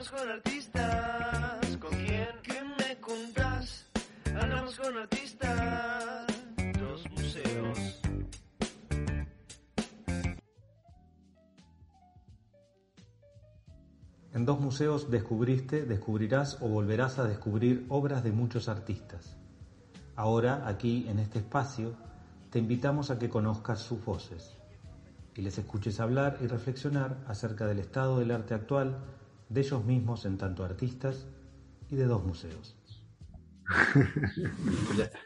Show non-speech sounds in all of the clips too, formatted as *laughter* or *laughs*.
Andamos con artistas, ¿con quién? ¿Qué me contás? Andamos con artistas, dos museos. En dos museos descubriste, descubrirás o volverás a descubrir obras de muchos artistas. Ahora, aquí, en este espacio, te invitamos a que conozcas sus voces y les escuches hablar y reflexionar acerca del estado del arte actual, de ellos mismos en tanto artistas y de dos museos. *laughs*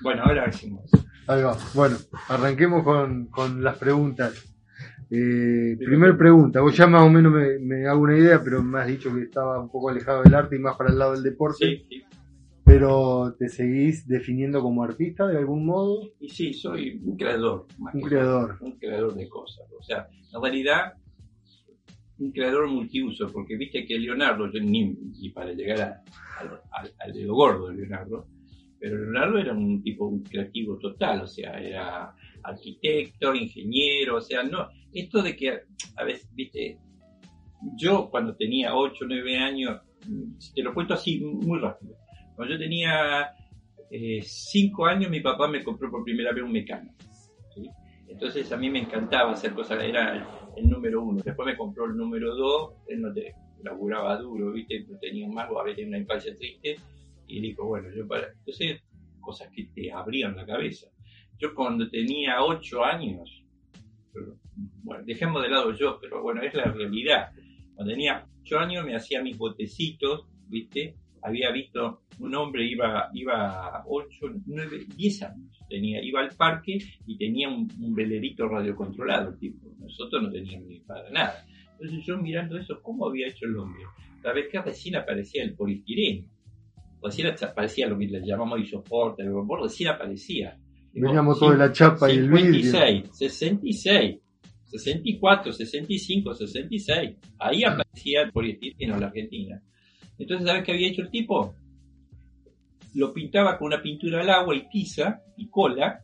Bueno, ahora decimos. Ahí va. Bueno, arranquemos con, con las preguntas. Eh, primer pregunta, vos ya más o menos me, me hago una idea, pero me has dicho que estaba un poco alejado del arte y más para el lado del deporte. Sí, sí. Pero ¿te seguís definiendo como artista de algún modo? Y sí, soy un creador. más Un creador. Un creador de cosas. O sea, en realidad, un creador multiuso, porque viste que Leonardo, ni para llegar a- al, al, al gordo de Leonardo, pero Leonardo era un tipo un creativo total, o sea, era arquitecto, ingeniero, o sea, no, esto de que a veces, viste, yo cuando tenía 8 o 9 años, mm, te lo cuento así muy rápido, cuando yo tenía 5 años mi papá me compró por primera vez un mecano. Entonces a mí me encantaba hacer cosas, era el, número uno. Después me compró el número dos, él no te laburaba duro, ¿viste? No tenía un mago, a veces una infancia triste. Y dijo, bueno, yo para. Entonces, cosas que te abrían la cabeza. Yo cuando tenía ocho años, bueno, dejemos de lado yo, pero bueno, es la realidad. Cuando tenía ocho años me hacía mis botecitos, ¿viste? Había visto un hombre, iba, iba ocho, nueve, diez años, tenía, iba al parque y tenía un, un velerito radiocontrolado, tipo. Nosotros no teníamos ni para nada. Entonces yo mirando eso, ¿cómo había hecho el hombre? Sabes que recién aparecía el poliestireno. Recién aparecía lo que le llamamos isoporte, el vapor, recién aparecía. Veníamos todo de la chapa y el vidrio. 56, 66, 64, 65, 66. Ahí aparecía el poliestireno en la Argentina. Entonces, ¿sabes qué había hecho el tipo? Lo pintaba con una pintura al agua y tiza y cola,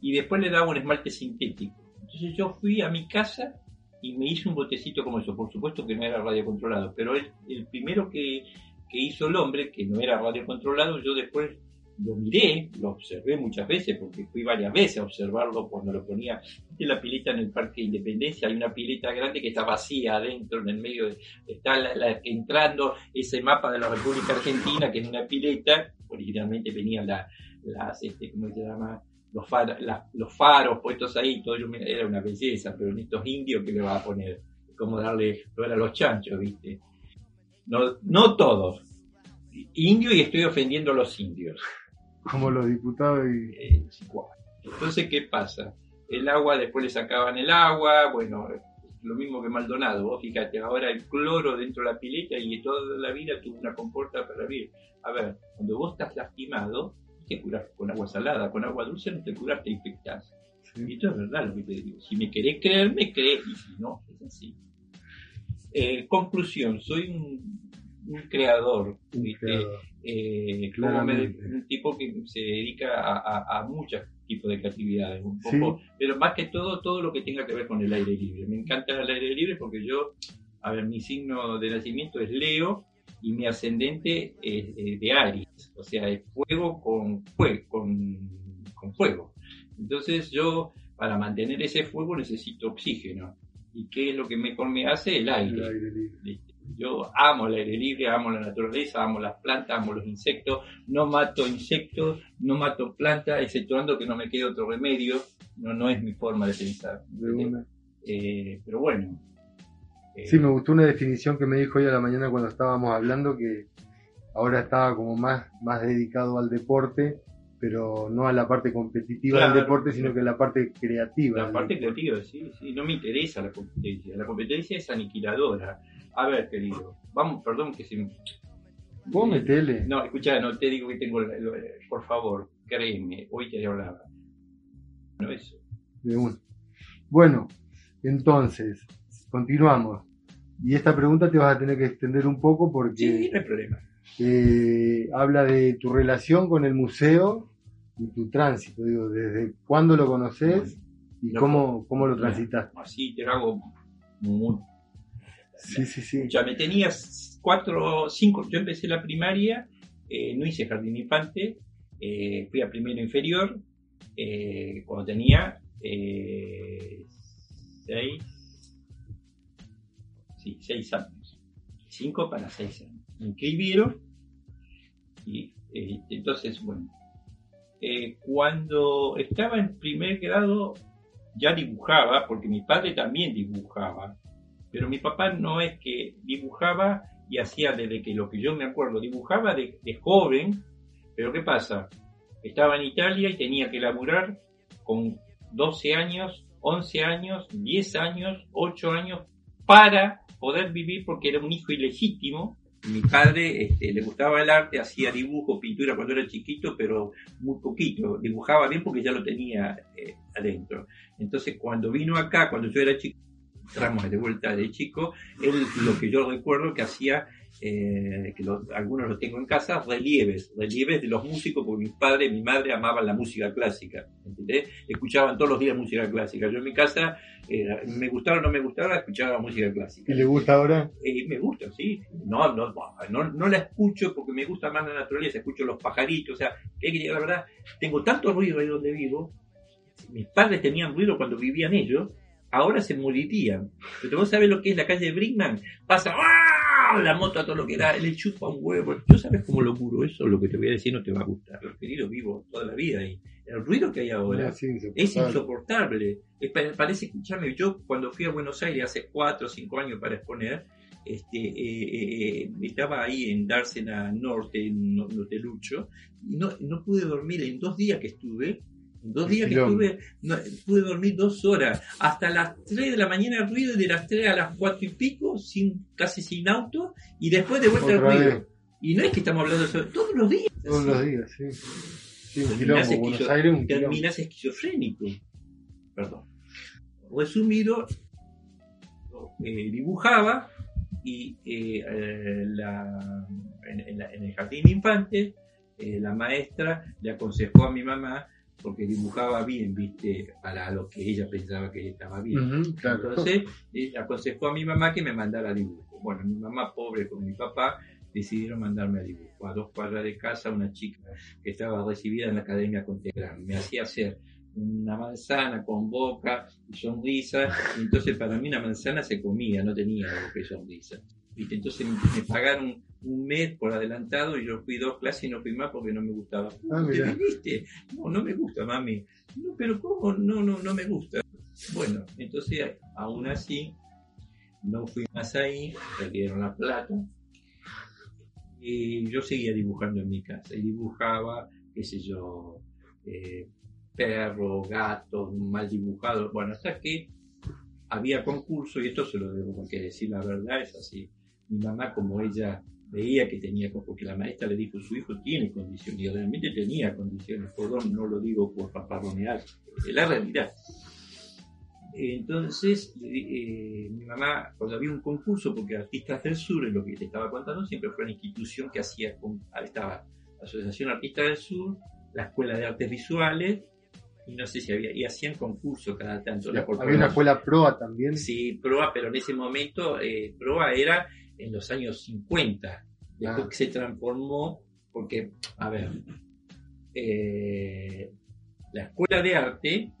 y después le daba un esmalte sintético. Entonces yo fui a mi casa y me hice un botecito como eso. Por supuesto que no era radiocontrolado, pero el, el primero que, que hizo el hombre, que no era radiocontrolado, yo después lo miré, lo observé muchas veces, porque fui varias veces a observarlo cuando lo ponía en la pileta en el Parque Independencia. Hay una pileta grande que está vacía adentro, en el medio, de- está entrando ese mapa de la República Argentina, que en una pileta, originalmente venían la- las, este, ¿cómo se llama? Los, faros puestos ahí, todo era una belleza, pero en estos indios, ¿qué le va a poner? Como darle flor a los chanchos, ¿viste? No, no todos. Indio y estoy ofendiendo a los indios. Como los diputados y... Eh, Entonces, ¿qué pasa? El agua, después le sacaban el agua, bueno, lo mismo que Maldonado, vos fíjate, ahora el cloro dentro de la pileta y toda la vida tuvo una comporta para vivir. A ver, cuando vos estás lastimado, te curás con agua salada, con agua dulce no te curás, te infectás. Y esto es verdad lo que te digo. Si me querés creer, me crees, y si no, es así. Eh, conclusión, soy un, un creador, Un creador. Eh, como me- un tipo que se dedica a, a- a muchos tipos de creatividades, un Sí. poco, pero más que todo, todo lo que tenga que ver con el aire libre. Me encanta el aire libre porque yo, a ver, mi signo de nacimiento es Leo y mi ascendente es eh, de Aries, o sea, es fuego con, fue- con, con fuego. Entonces yo, para mantener ese fuego necesito oxígeno. ¿Y qué es lo que mejor me hace? El aire. el aire libre. Yo amo el aire libre, amo la naturaleza, amo las plantas, amo los insectos. No mato insectos, no mato plantas, exceptuando que no me quede otro remedio. No, no es mi forma de pensar. De una. Eh, pero bueno. Eh, Sí, me gustó una definición que me dijo hoy a la mañana cuando estábamos hablando que ahora estaba como más, más dedicado al deporte, pero no a la parte competitiva Claro. del deporte, sino que a la parte creativa. La parte deporte. creativa, sí, sí, no me interesa la competencia. La competencia es aniquiladora. A ver, querido, vamos, perdón que se... Vos metele. No, escucha, no te digo que tengo... Por favor, créeme, hoy te hablaba. No, eso. De una. Bueno, entonces, continuamos. Y esta pregunta te vas a tener que extender un poco porque Sí, no hay problema. eh, habla de tu relación con el museo y tu tránsito. Digo, desde cuándo lo conoces y No, cómo, cómo lo transitas. Así te lo hago muy... Sí, sí, sí. Ya me tenía cuatro, cinco, yo empecé la primaria, eh, no hice jardín infante, eh, fui a primero inferior, eh, cuando tenía seis, sí, seis años, cinco para seis años. Me inscribieron y entonces, bueno, cuando estaba en primer grado ya dibujaba, porque mi padre también dibujaba, pero mi papá no es que dibujaba y hacía desde que lo que yo me acuerdo, dibujaba de, joven, pero ¿qué pasa? Estaba en Italia y tenía que laburar con 12 años, 11 años, 10 años, 8 años para poder vivir porque era un hijo ilegítimo. Mi padre este, le gustaba el arte, hacía dibujo, pintura cuando era chiquito, pero muy poquito. Dibujaba bien porque ya lo tenía eh, adentro. Entonces, cuando vino acá, cuando yo era chico, entramos de vuelta de chico, él lo que yo recuerdo que hacía, eh, que lo- algunos los tengo en casa, relieves, relieves de los músicos, porque mi padre y mi madre amaban la música clásica, ¿entendés? Escuchaban todos los días música clásica. Yo en mi casa, eh, me gustara o no me gustara, escuchaba música clásica. ¿Y le gusta ahora? Eh, me gusta, sí. No, no, no, no la escucho porque me gusta más la naturaleza, escucho los pajaritos, o sea, que hay que llegar, la verdad, tengo tanto ruido ahí donde vivo, mis padres tenían ruido cuando vivían ellos, ahora se morirían. Pero vos sabés lo que es la calle de Brickman, pasa ¡ah! la moto a todo lo que da, le chupa un huevo. Yo sabes cómo lo curo eso, lo que te voy a decir no te va a gustar. Los queridos vivo toda la vida y el ruido que hay ahora Ah, sí, es insoportable. insoportable. Es pa- parece, escuchame, yo cuando fui a Buenos Aires hace cuatro o cinco años para exponer, este, eh, eh, estaba ahí en Dársena Norte, en No- Notelucho, y no, no pude dormir en dos días que estuve. Dos días que estuve, no, pude dormir dos horas, hasta las 3 de la mañana ruido y de las 3 a las cuatro y pico, sin, casi sin auto, y después de vuelta el Otra ruido. vez. Y no es que estamos hablando de eso, todos los días. Todos los días, sí. Sí, un Terminás quilombo. Buenos esquizo- Aires, un quilombo. terminas esquizofrénico. Perdón. Resumido, eh, dibujaba y eh, eh, la- en, en la- en el jardín de infantes eh, la maestra le aconsejó a mi mamá porque dibujaba bien, viste, para lo que ella pensaba que estaba bien. Ujú, claro. Entonces, eh, aconsejó a mi mamá que me mandara a dibujo. Bueno, mi mamá, pobre con mi papá, decidieron mandarme a dibujo. A dos cuadras de casa, una chica que estaba recibida en la Academia Contemporánea. Me hacía hacer una manzana con boca y sonrisa. Y entonces, para mí, una manzana se comía, no tenía boca y sonrisa. ¿Viste? Entonces, me pagaron un mes por adelantado y yo fui dos clases y no fui más porque no me gustaba. Ah, ¿Te viniste? No, no me gusta, mami. No, pero ¿cómo? No, no, no me gusta. Bueno, entonces aún así no fui más ahí, perdieron la plata y yo seguía dibujando en mi casa y dibujaba, qué sé yo, eh, perros, gatos, mal dibujados, bueno, hasta que había concurso y esto se lo debo que decir la verdad, es así. Mi mamá como ella veía que tenía, porque la maestra le dijo, su hijo tiene condiciones, y realmente tenía condiciones, perdón, no lo digo por paparronear, es la realidad. Entonces, eh, mi mamá, cuando había un concurso, porque Artistas del Sur, es lo que te estaba contando, siempre fue una institución que hacía, con- estaba la Asociación Artistas del Sur, la Escuela de Artes Visuales, y no sé si había, y hacían concursos cada tanto. Había una escuela proa también. Sí, Proa, pero en ese momento eh, Proa era en los años 50. Después Ah. que se transformó, porque, a ver, eh, la escuela de arte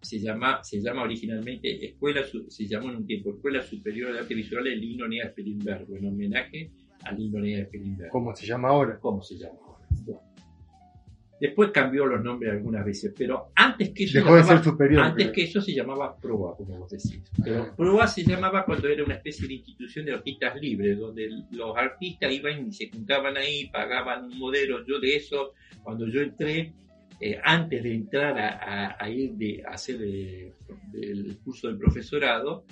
se llama, se llama originalmente escuela, se llamó en un tiempo Escuela Superior de Arte Visual de Lino Nea Spilimbergo, en homenaje a Lino Nea Spilimbergo. ¿Cómo se llama ahora? ¿Cómo se llama ahora? Bueno. Después cambió los nombres algunas veces, pero antes que eso Dejó de llamaba- ser superior. antes creo. que eso se llamaba PROA, como vos decís. Pero PROA se llamaba cuando era una especie de institución de artistas libres, donde los artistas iban y se juntaban ahí, pagaban un modelo. Yo de eso, cuando yo entré, eh, antes de entrar a, a- a ir de, a hacer eh, el curso del profesorado,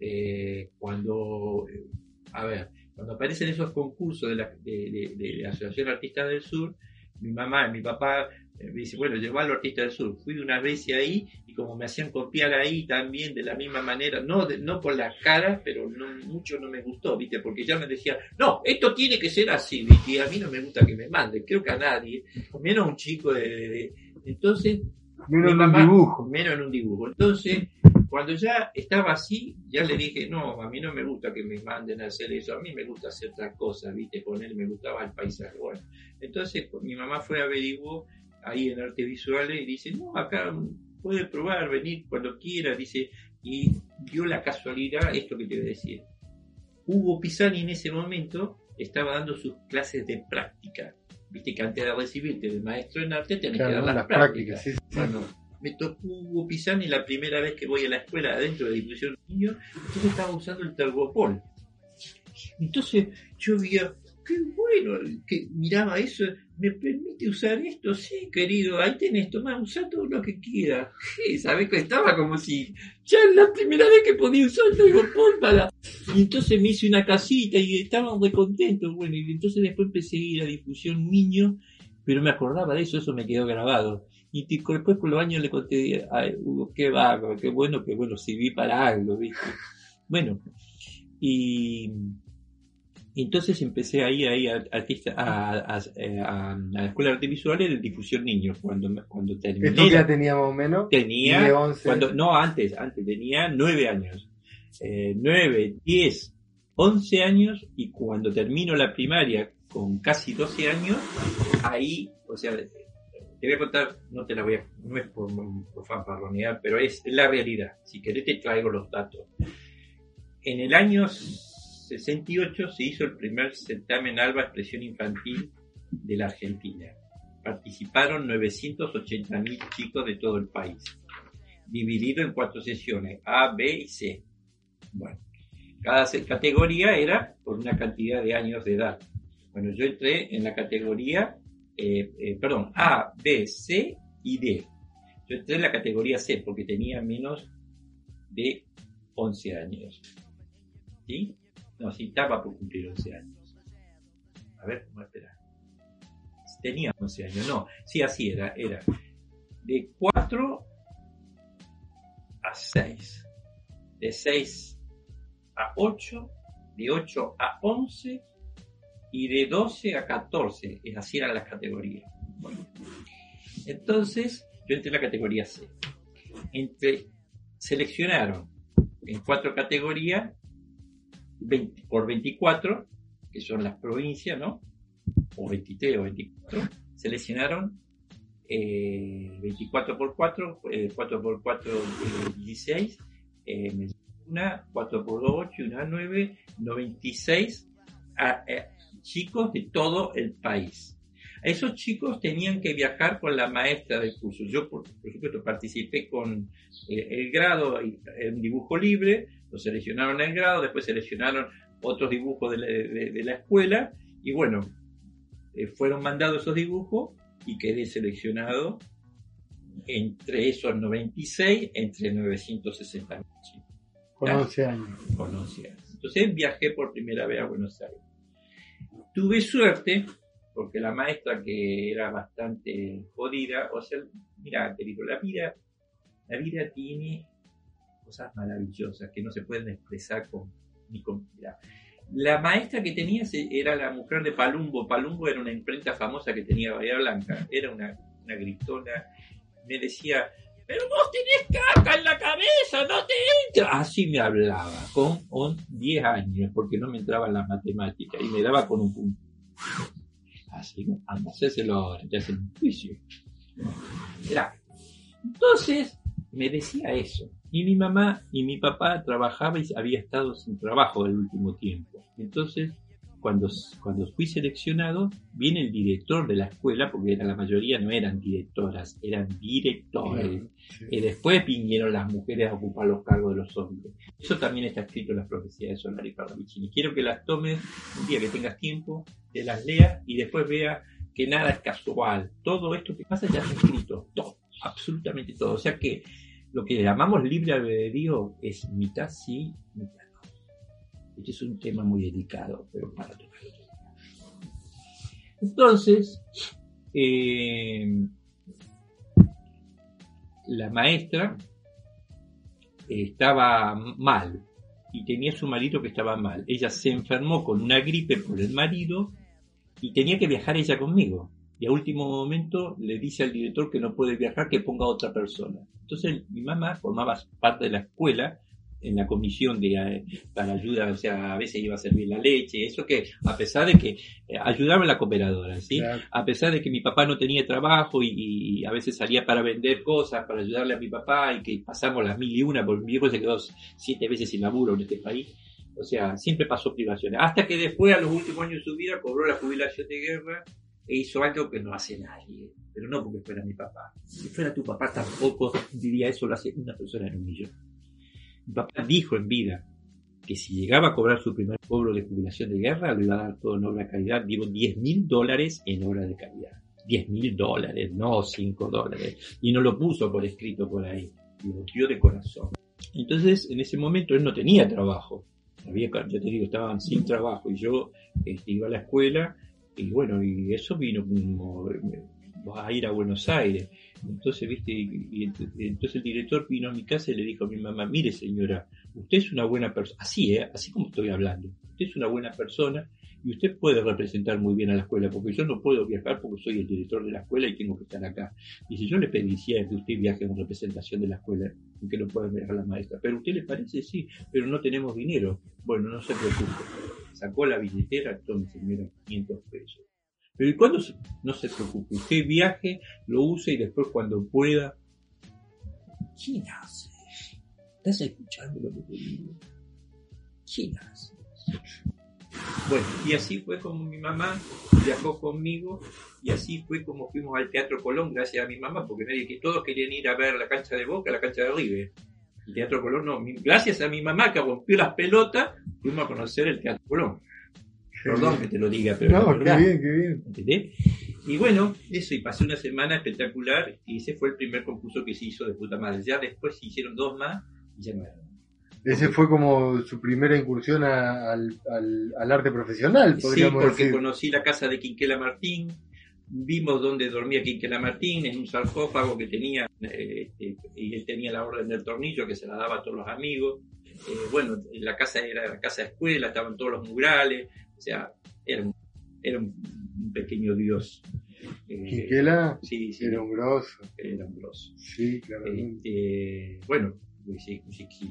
eh, cuando, eh, a ver, cuando aparecen esos concursos de la, de, de- de la Asociación Artistas del Sur, mi mamá y mi papá eh, me dice, bueno, llevalo a Artistas del Sur. Fui una vez ahí y como me hacían copiar ahí también de la misma manera, no, de- no por la cara, pero no, mucho no me gustó, ¿viste? Porque ya me decía, no, esto tiene que ser así, ¿viste? Y a mí no me gusta que me manden, creo que a nadie, menos a un chico de... de- de- Entonces, Menos en un dibujo. menos en un dibujo. Entonces, Cuando ya estaba así, ya le dije, no, a mí no me gusta que me manden a hacer eso, a mí me gusta hacer otra cosa, viste, con él me gustaba el paisaje. Bueno, entonces pues, mi mamá fue, averiguó ahí en arte visuales y dice, no, acá puede probar, venir cuando quiera, dice, y dio la casualidad, esto que te voy a decir. Hugo Pisani en ese momento estaba dando sus clases de práctica. Viste que antes de recibirte de maestro en arte tenés Claro, que dar las, las prácticas. prácticas, sí, sí. Bueno, me tocó Pisani la primera vez que voy a la escuela adentro de difusión de niños, entonces estaba usando el Tergopol. Entonces yo veía, qué bueno, que miraba eso, ¿me permite usar esto? Sí, querido, ahí tenés, toma, usa todo lo que quieras. ¿Qué? ¿Sabés que estaba como si ya es la primera vez que podía usar el Tergopol para... Y entonces me hice una casita y estaban muy contentos, bueno, y entonces después empecé a ir a difusión niño, pero me acordaba de eso, eso me quedó grabado. Y te- después con los años le conté a Hugo, qué bárbaro, qué bueno, que bueno, sirví para algo, ¿viste? Bueno, y, y entonces empecé ahí, ahí a, artista- a, a- a- a la Escuela de Arte Visual de difusión niños, cuando, me- cuando terminé. Esto ya tenía más o menos. tenía, 10, 11. cuando, no antes, antes tenía nueve años, eh, nueve, diez, once años y cuando termino la primaria con casi 12 años, ahí, o sea, te voy a contar, no te la voy a, no es por, por fanfarronear, pero es la realidad. Si querés te traigo los datos. En el año 68 se hizo el primer certamen ALBA Expresión Infantil de la Argentina. Participaron 980.000 chicos de todo el país, dividido en cuatro sesiones, A, B y C. Bueno, cada categoría era por una cantidad de años de edad. Bueno, yo entré en la categoría, eh, eh, perdón, A, B, C y D. Yo entré en la categoría C porque tenía menos de 11 años. ¿Sí? No, sí, estaba por cumplir 11 años. A ver, ¿cómo espera? Tenía 11 años, no, sí, así era, era de 4 a 6, de 6 a 8, de 8 a 11 y de 12 a 14, es así eran las categorías. Bueno, entonces, yo entré en la categoría C. Entre, seleccionaron en cuatro categorías 20 por 24, que son las provincias, ¿no? O 23 o 24, seleccionaron eh, 24 por 4, eh, 4 por 4, eh, 16, eh, una 4 por 2, 8 y una 9, 96 a- eh, chicos de todo el país. Esos chicos tenían que viajar con la maestra del curso. Yo, por, por supuesto, participé con eh, el grado en dibujo libre, lo seleccionaron el grado, después seleccionaron otros dibujos de la, de- de la escuela y bueno, eh, fueron mandados esos dibujos y quedé seleccionado entre esos 96, entre 960 chicos Con Claro. 11 años. con 11 años. Entonces viajé por primera vez a Buenos Aires. Tuve suerte porque la maestra que era bastante jodida, o sea, mira, te digo, la vida, la vida tiene cosas maravillosas que no se pueden expresar con ni con mirá. La maestra que tenía era la mujer de Palumbo. Palumbo era una imprenta famosa que tenía Bahía Blanca. Era una, una gritona. Me decía, pero vos tenés caca en la cabeza, no te entra. Así me hablaba, con, con 10 años, porque no me entraba en las matemáticas y me daba con un punto. Así, anda, hacéselo ahora, te hacen un juicio. Entonces, me decía eso. Y mi mamá y mi papá trabajaba y había estado sin trabajo el último tiempo. Entonces, cuando, cuando fui seleccionado, viene el director de la escuela, porque era, la mayoría no eran directoras, eran directores. Y después vinieron las mujeres a ocupar los cargos de los hombres. Eso también está escrito en las profecías de Solari Parravicini. Quiero que las tomes un día que tengas tiempo, te las leas y después veas que nada es casual. Todo esto que pasa ya está escrito. Todo, absolutamente todo. O sea que lo que llamamos libre albedrío es mitad sí, mitad. Este es un tema muy delicado, pero para tocarlo. Entonces, eh, la maestra estaba mal y tenía su marido que estaba mal. Ella se enfermó con una gripe por el marido y tenía que viajar ella conmigo. y a último momento le dice al director que no puede viajar, que ponga a otra persona. Entonces mi mamá formaba parte de la escuela en la comisión de eh, para ayuda, o sea, a veces iba a servir la leche, eso que a pesar de que eh, ayudaba en la cooperadora, ¿sí? Claro. A pesar de que mi papá no tenía trabajo y, y a veces salía para vender cosas, para ayudarle a mi papá y que pasamos las mil y una, porque mi viejo se quedó siete veces sin laburo en este país. O sea, siempre pasó privaciones. Hasta que después, a los últimos años de su vida, cobró la jubilación de guerra e hizo algo que no hace nadie. Pero no porque fuera mi papá. Si fuera tu papá tampoco diría eso, lo hace una persona en un millón. Mi dijo en vida que si llegaba a cobrar su primer cobro de jubilación de guerra, lo iba a dar todo en obra de calidad. Digo, 10 mil dólares en obra de calidad. 10 mil dólares, no 5 dólares. Y no lo puso por escrito por ahí. Lo dio de corazón. Entonces, en ese momento él no tenía trabajo. Había, yo te digo, estaban sin trabajo. Y yo este, iba a la escuela y bueno, y eso vino como eh, a ir a Buenos Aires. Entonces, viste, y, y ent- entonces el director vino a mi casa y le dijo a mi mamá, mire señora, usted es una buena persona, así, ¿eh? así como estoy hablando, usted es una buena persona y usted puede representar muy bien a la escuela, porque yo no puedo viajar porque soy el director de la escuela y tengo que estar acá. Y si yo le pediría que usted viaje en representación de la escuela, que lo pueda dejar la maestra, pero a usted le parece, sí, pero no tenemos dinero. Bueno, no se preocupe. Sacó la billetera, tome señora, 500 pesos. Pero ¿y cuándo no se preocupe? Usted viaje, lo use y después cuando pueda. ¿Quién hace? ¿Estás escuchando lo que te digo? ¿Quién hace? Bueno, y así fue como mi mamá viajó conmigo y así fue como fuimos al Teatro Colón gracias a mi mamá, porque nadie que todos querían ir a ver la cancha de Boca, la cancha de River. El Teatro Colón no, gracias a mi mamá que rompió las pelotas, fuimos a conocer el Teatro Colón. Perdón que te lo diga, pero No, qué bien, qué bien. ¿Entendés? Y bueno, eso, y pasé una semana espectacular, y ese fue el primer concurso que se hizo de puta madre. Ya después se hicieron dos más, y ya no eran. Ese fue como su primera incursión a- al, al- al arte profesional, Sí, podríamos porque decir. conocí la casa de Quinquela Martín, vimos dónde dormía Quinquela Martín, en un sarcófago que tenía, eh, este, y él tenía la orden del tornillo que se la daba a todos los amigos. Eh, bueno, la casa era la casa de escuela, estaban todos los murales, o sea, era un, era un, pequeño dios. Eh, Quinquela sí, sí, era un grosso. era un grosso. Sí, claramente. Este, bueno, pues, si,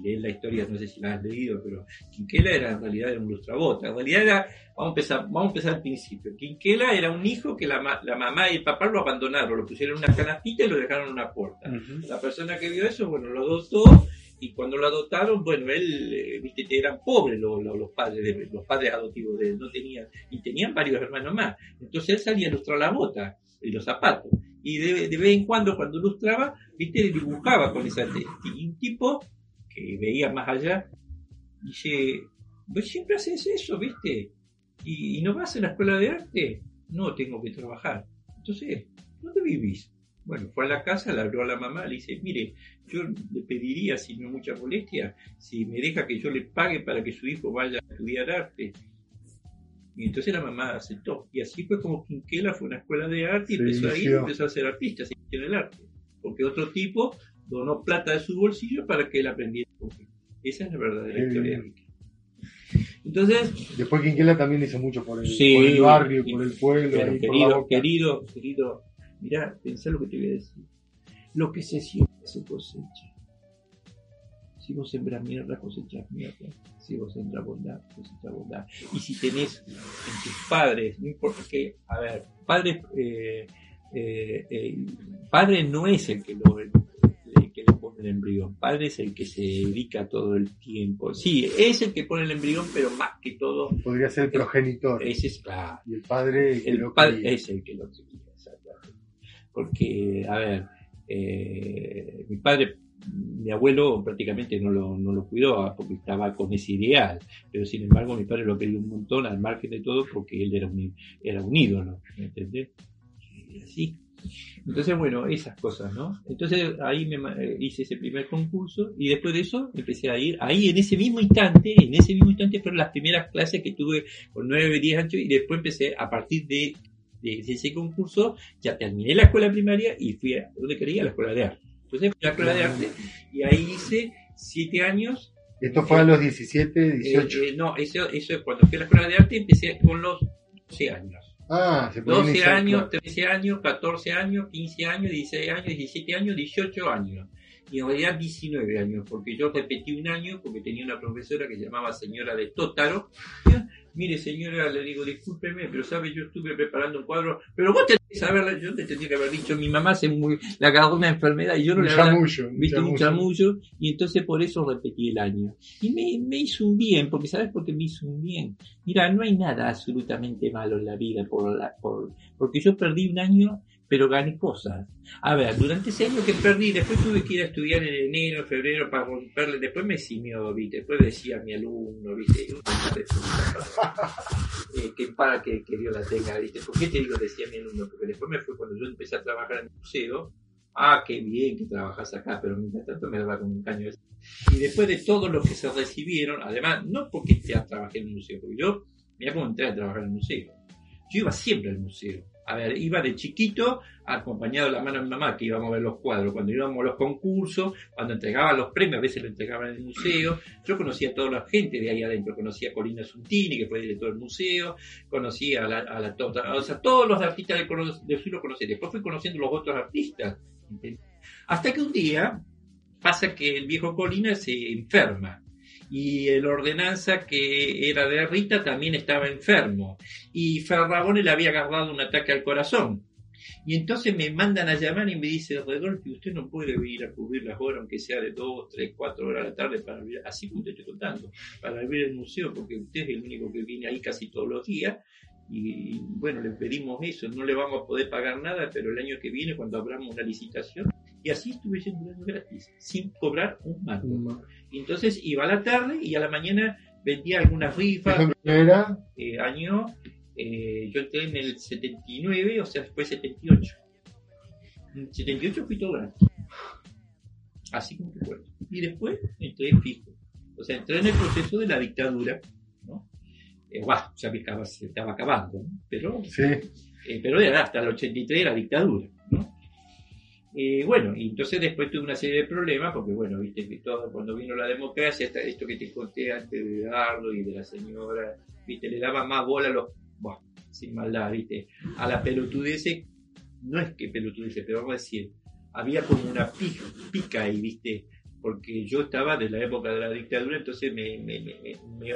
lees la historia, no sé si la has leído, pero Quinquela era en realidad era un lustrabota. En realidad era, vamos a empezar, vamos a empezar al principio. Quinquela era un hijo que la, la mamá y el papá lo abandonaron, lo pusieron en una canastita y lo dejaron en una puerta. La persona que vio eso, bueno, lo adoptó y cuando lo adoptaron, bueno, él, eh, viste, eran pobres los, padres los padres adoptivos de él, no tenían, y tenían varios hermanos más. Entonces él salía a lustrar la bota y los zapatos. Y de, de vez en cuando, cuando lustraba, viste, dibujaba con esa tipo que veía más allá, dice, vos siempre haces eso, viste, y, y no vas a la escuela de arte, no tengo que trabajar. Entonces, ¿dónde vivís? Bueno, fue a la casa, le habló a la mamá, le dice, mire, yo le pediría, si no mucha molestia, si me deja que yo le pague para que su hijo vaya a estudiar arte. Y entonces la mamá aceptó. Y así fue como Quinquela fue a una escuela de arte y empezó a ir y inició. empezó a ser artista, se en el arte. Porque otro tipo donó plata de su bolsillo para que él aprendiera. Esa es la verdadera Qué historia bien. Entonces, Después Quinquela también hizo mucho por el, Sí, por el barrio, por el pueblo. Querido, querido, querido, mirá, pensá lo que te voy a decir. Lo que se siembra se cosecha. Si vos sembras mierda, cosechas mierda. Si vos sembras bondad, cosechas bondad. Y si tenés en tus padres, no importa que, a ver, padre, eh, eh, eh, padre no es el que lo el que le pone el embrión, padre es el que se dedica todo el tiempo. Sí, es el que pone el embrión, pero más que todo, Podría ser el progenitor. ese es claro. y el padre el que El lo padre cría. es el que lo cría. Porque, a ver, eh, mi padre, mi abuelo prácticamente no lo, no lo cuidó ah, porque estaba con ese ideal, pero sin embargo mi padre lo quería un montón al margen de todo porque él era un, era un ídolo, ¿me entendés? Así. Entonces, bueno, esas cosas, ¿no? Entonces ahí me eh, hice ese primer concurso y después de eso empecé a ir, ahí en ese mismo instante, en ese mismo instante fueron las primeras clases que tuve con 9, 10 años y después empecé a partir de, ese concurso, ya terminé la escuela primaria y fui a donde quería, a la escuela de arte. Entonces fui a la escuela de arte y ahí hice 7 años. Esto fue a los 17, eh, 18. eh, no, eso, eso es cuando fui a la escuela de arte empecé con los 12 años. Ah, se puede 12 iniciar, años, claro. 13 años, 14 años, 15 años, 16 años, 17 años, 18 años. Y en realidad 19 años, porque yo repetí un año porque tenía una profesora que se llamaba señora de Tótaro. Mire señora, le digo, discúlpeme, pero sabe, yo estuve preparando un cuadro, pero vos tenés que saber, yo te tendría que haber dicho, mi mamá se muy, le agarró una enfermedad y yo no Un le hablaba- chamullo. un chamullo y entonces por eso repetí el año y me, me hizo un bien porque sabes por qué me hizo un bien mira no hay nada absolutamente malo en la vida por la, por, porque yo perdí un año pero gané cosas a ver durante ese año que perdí después tuve que ir a estudiar en enero febrero para romperle después me simió viste después decía a mi alumno viste de eh, que para que, que Dios la tenga viste ¿por qué te digo decía mi alumno? porque después me fue cuando yo empecé a trabajar en el museo ah, qué bien que trabajas acá, pero mientras tanto me daba con un caño. ese. Y después de todos los que se recibieron, además, no porque ya trabajé en el museo, porque yo, mira cómo entré a trabajar en el museo. Yo iba siempre al museo. A ver, iba de chiquito, acompañado de la mano de mi mamá, que íbamos a ver los cuadros, cuando íbamos a los concursos, cuando entregaban los premios, a veces lo entregaban en el museo. Yo conocía a toda la gente de ahí adentro, conocía a Colina Suntini, que fue director del museo, conocía a la, a o sea, todos los artistas del, sur lo conocí. Después fui conociendo los otros artistas. Hasta que un día pasa que el viejo Colina se enferma y el ordenanza que era de Rita también estaba enfermo y Ferrabone le había agarrado un ataque al corazón. Y entonces me mandan a llamar y me dice, Rodolfo, usted no puede ir a cubrir las horas, aunque sea de dos, tres, cuatro horas a la tarde, para ver, así como te estoy contando, para ver el museo, porque usted es el único que viene ahí casi todos los días. Y bueno, le pedimos eso, no le vamos a poder pagar nada, pero el año que viene, cuando abramos una licitación, y así un año gratis, sin cobrar un mango. Entonces iba a la tarde y a la mañana vendía algunas rifas, ¿Ejemplo era? eh, año, eh, yo entré en el 79, o sea, fue 78. En 78 fui todo gratis. Así como recuerdo. Y después entré en fijo. O sea, entré en el proceso de la dictadura, ¿no? Eh, ya me estaba, se estaba acabando, ¿no? Pero, Sí. eh, pero era hasta el 83 era dictadura, ¿no? Eh, bueno, y entonces después tuve una serie de problemas, porque bueno, viste que todo, cuando vino la democracia, esto que te conté antes de Dardo y de la señora, viste, le daba más bola a los, buah, sin maldad, viste, a la pelotudez, no es que pelotudez, pero vamos a decir, había como una pica, pica ahí, viste, porque yo estaba de la época de la dictadura, entonces me, me, me-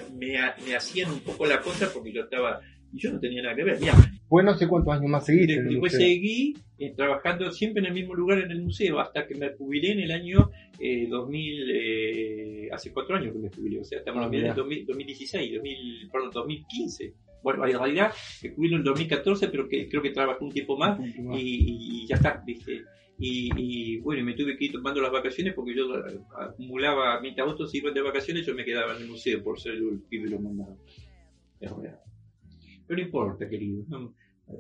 me hacían un poco la cosa porque yo estaba, y yo no tenía nada que ver, mira, Pues no sé cuántos años más seguiste en el Después museo. seguí eh, trabajando siempre en el mismo lugar en el museo hasta que me jubilé en el año eh, 2000, eh, hace cuatro años que me jubilé, o sea, estamos en el mirá. 2000 2016, 2000, perdón, 2015. Bueno, en realidad me jubilé en 2014, pero que creo que trabajé un tiempo más y, y ya está, ¿viste? Y, y, bueno, me tuve que ir tomando las vacaciones porque yo eh, acumulaba, mientras otros iban de vacaciones, yo me quedaba en el museo por ser el pibe lo mandaba. Pero no importa, querido.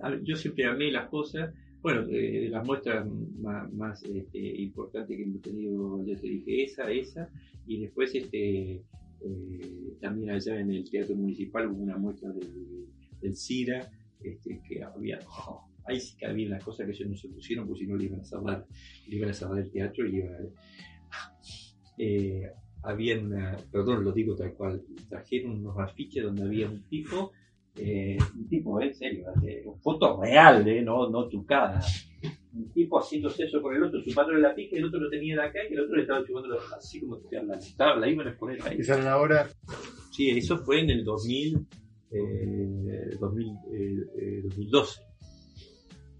a- yo siempre amé las cosas. Bueno, eh, las muestras más, más, este, importantes que hemos tenido, ya te dije, esa, esa, y después este, eh, también allá en el Teatro Municipal hubo una muestra del, CIRA, este, que había, oh, ahí sí que había las cosas que ellos no se pusieron, porque si no le iban a cerrar, le iban a cerrar el teatro y iba eh, había una, perdón, lo digo tal cual, trajeron unos afiches donde había un tipo, eh, un tipo, eh, en serio, eh, foto real, eh, no, no trucada. Un tipo haciéndose eso con el otro, chupándole la pica, y el otro lo tenía de acá y el otro le estaba chupando así como te la, estaba, la iban a exponer ahí. Esa era la hora. Sí, eso fue en el 2000, eh, 2000, eh, eh, 2012.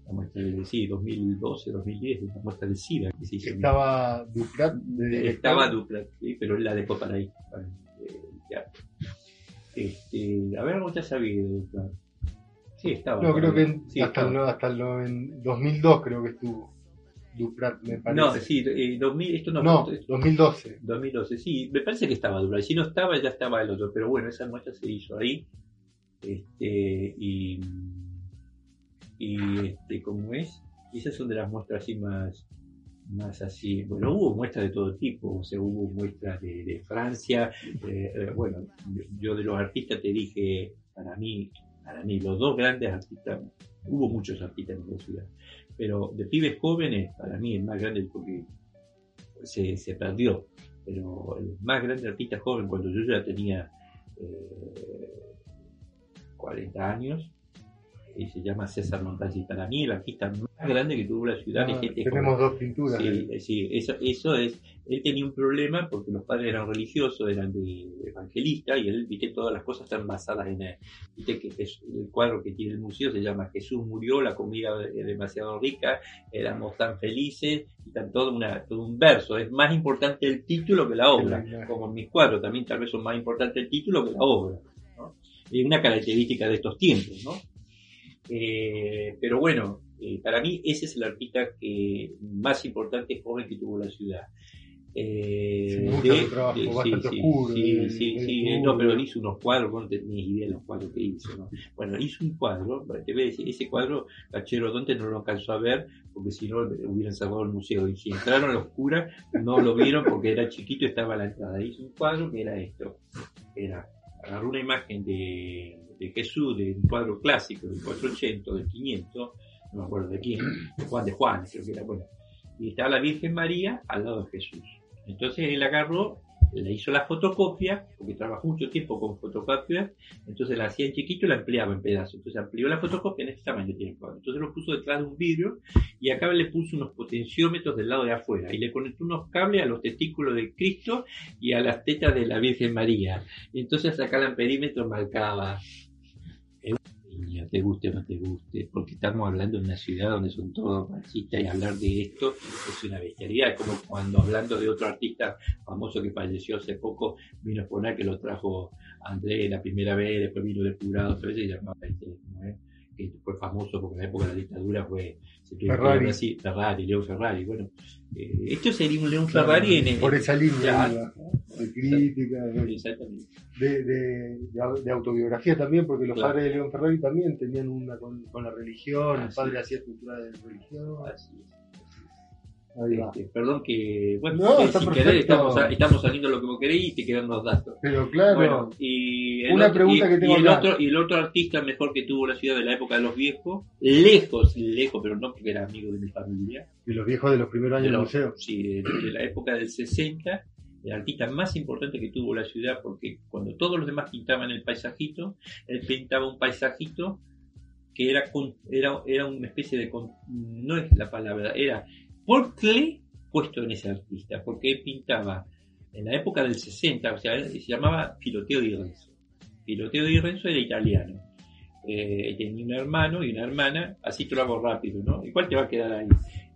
La muestra de, sí, 2012, 2010, la muestra del SIDA que se hizo. Estaba de director. estaba Dupla, sí, pero la dejó para ahí, para el, el teatro. Este, a ver, ¿cómo te has sabido, Dupla? Sí, estaba. No, creo que ahí. Sí, hasta, el, hasta el en 2002 creo que estuvo Duprat, me parece. No, sí, eh, 2000, esto no, No, esto- 2012. 2012, sí, me parece que estaba Dupla. Y si no estaba, ya estaba el otro. Pero bueno, esa muestra se hizo ahí. Este, y. Y, este, ¿cómo es? Esas son de las muestras así más. Más así, bueno, hubo muestras de todo tipo, o sea, hubo muestras de, de Francia, eh, eh, bueno, yo de los artistas te dije, para mí, para mí, los dos grandes artistas, hubo muchos artistas en la ciudad, pero de pibes jóvenes, para mí el más grande porque se, se perdió, pero el más grande artista joven, cuando yo ya tenía eh, 40 años, eh, se llama César Montalci. Para mí el artista más grande que tuvo la ciudad Ah, es este tenemos joven. dos pinturas. Sí, eh, sí, eso, eso es. Él tenía un problema porque los padres eran religiosos, eran evangelistas, y él, viste, todas las cosas están basadas en él. Viste que es- el cuadro que tiene el museo se llama Jesús murió, la comida es demasiado rica, éramos tan felices, y tan todo, una, todo un verso. Es más importante el título que la obra. Que Como en mis cuadros también tal vez son más importantes el título que la obra. ¿no? Es una característica de estos tiempos, ¿no? Eh, pero bueno, eh, para mí ese es el artista que más importante joven que tuvo la ciudad. Eh, Sí, bastante sí, oscuro, sí, no, pero él hizo unos cuadros, vos no tenés idea de los cuadros que hizo, ¿no? Bueno, hizo un cuadro, te voy a decir, ese cuadro, Cachero Donte no lo alcanzó a ver, porque si no hubieran cerrado el museo, y si entraron a la oscura, no lo vieron porque era chiquito y estaba a la entrada. Hizo un cuadro que era esto, era, agarró una imagen de, de Jesús, de un cuadro clásico, del 480, del 500, no me acuerdo de quién, de Juan de Juan, creo que era, bueno, y estaba la Virgen María al lado de Jesús. Entonces él agarró, le hizo la fotocopia, porque trabajó mucho tiempo con fotocopias, entonces la hacía en chiquito y la ampliaba en pedazos. Entonces amplió la fotocopia en este tamaño tiene. Entonces lo puso detrás de un vidrio y acá le puso unos potenciómetros del lado de afuera y le conectó unos cables a los testículos de Cristo y a las tetas de la Virgen María. Entonces acá el amperímetro marcaba te guste o no te guste, porque estamos hablando de una ciudad donde son todos machistas y hablar de esto es una bestialidad. Es como cuando hablando de otro artista famoso que falleció hace poco, vino a exponer que lo trajo André la primera vez, después vino depurado otra vez se llamaba este, ¿no es? Que fue famoso porque en la época de la dictadura fue se Ferrari. así, Ferrari, Leo Ferrari. Bueno, eh, esto sería un León Ferrari en, Por esa línea de crítica, de, Exactamente. de, de- de- de autobiografía también, porque los Claro. padres de León Ferrari también tenían una con, con la religión, el Así padre es. hacía escultura de religión. Así es. Este, perdón que, bueno, No, que está sin querer estamos, estamos saliendo lo que vos queréis y te quedan los datos. Pero claro, Bueno, y el Una otro, pregunta y- que tengo y el acá. otro, y el otro artista mejor que tuvo la ciudad de la época de los viejos, lejos, lejos, pero no porque era amigo de mi familia, de los viejos de los primeros años de, del museo. sí, de, de la época del 60, el artista más importante que tuvo la ciudad, porque cuando todos los demás pintaban el paisajito, él pintaba un paisajito que era, era, era una especie de, no es la palabra, era folklore puesto en ese artista, porque él pintaba en la época del 60, o sea, se llamaba Filoteo di Renzo. Filoteo di Renzo era italiano. Eh, tenía un hermano y una hermana, así te lo hago rápido, ¿no? Igual te va a quedar ahí.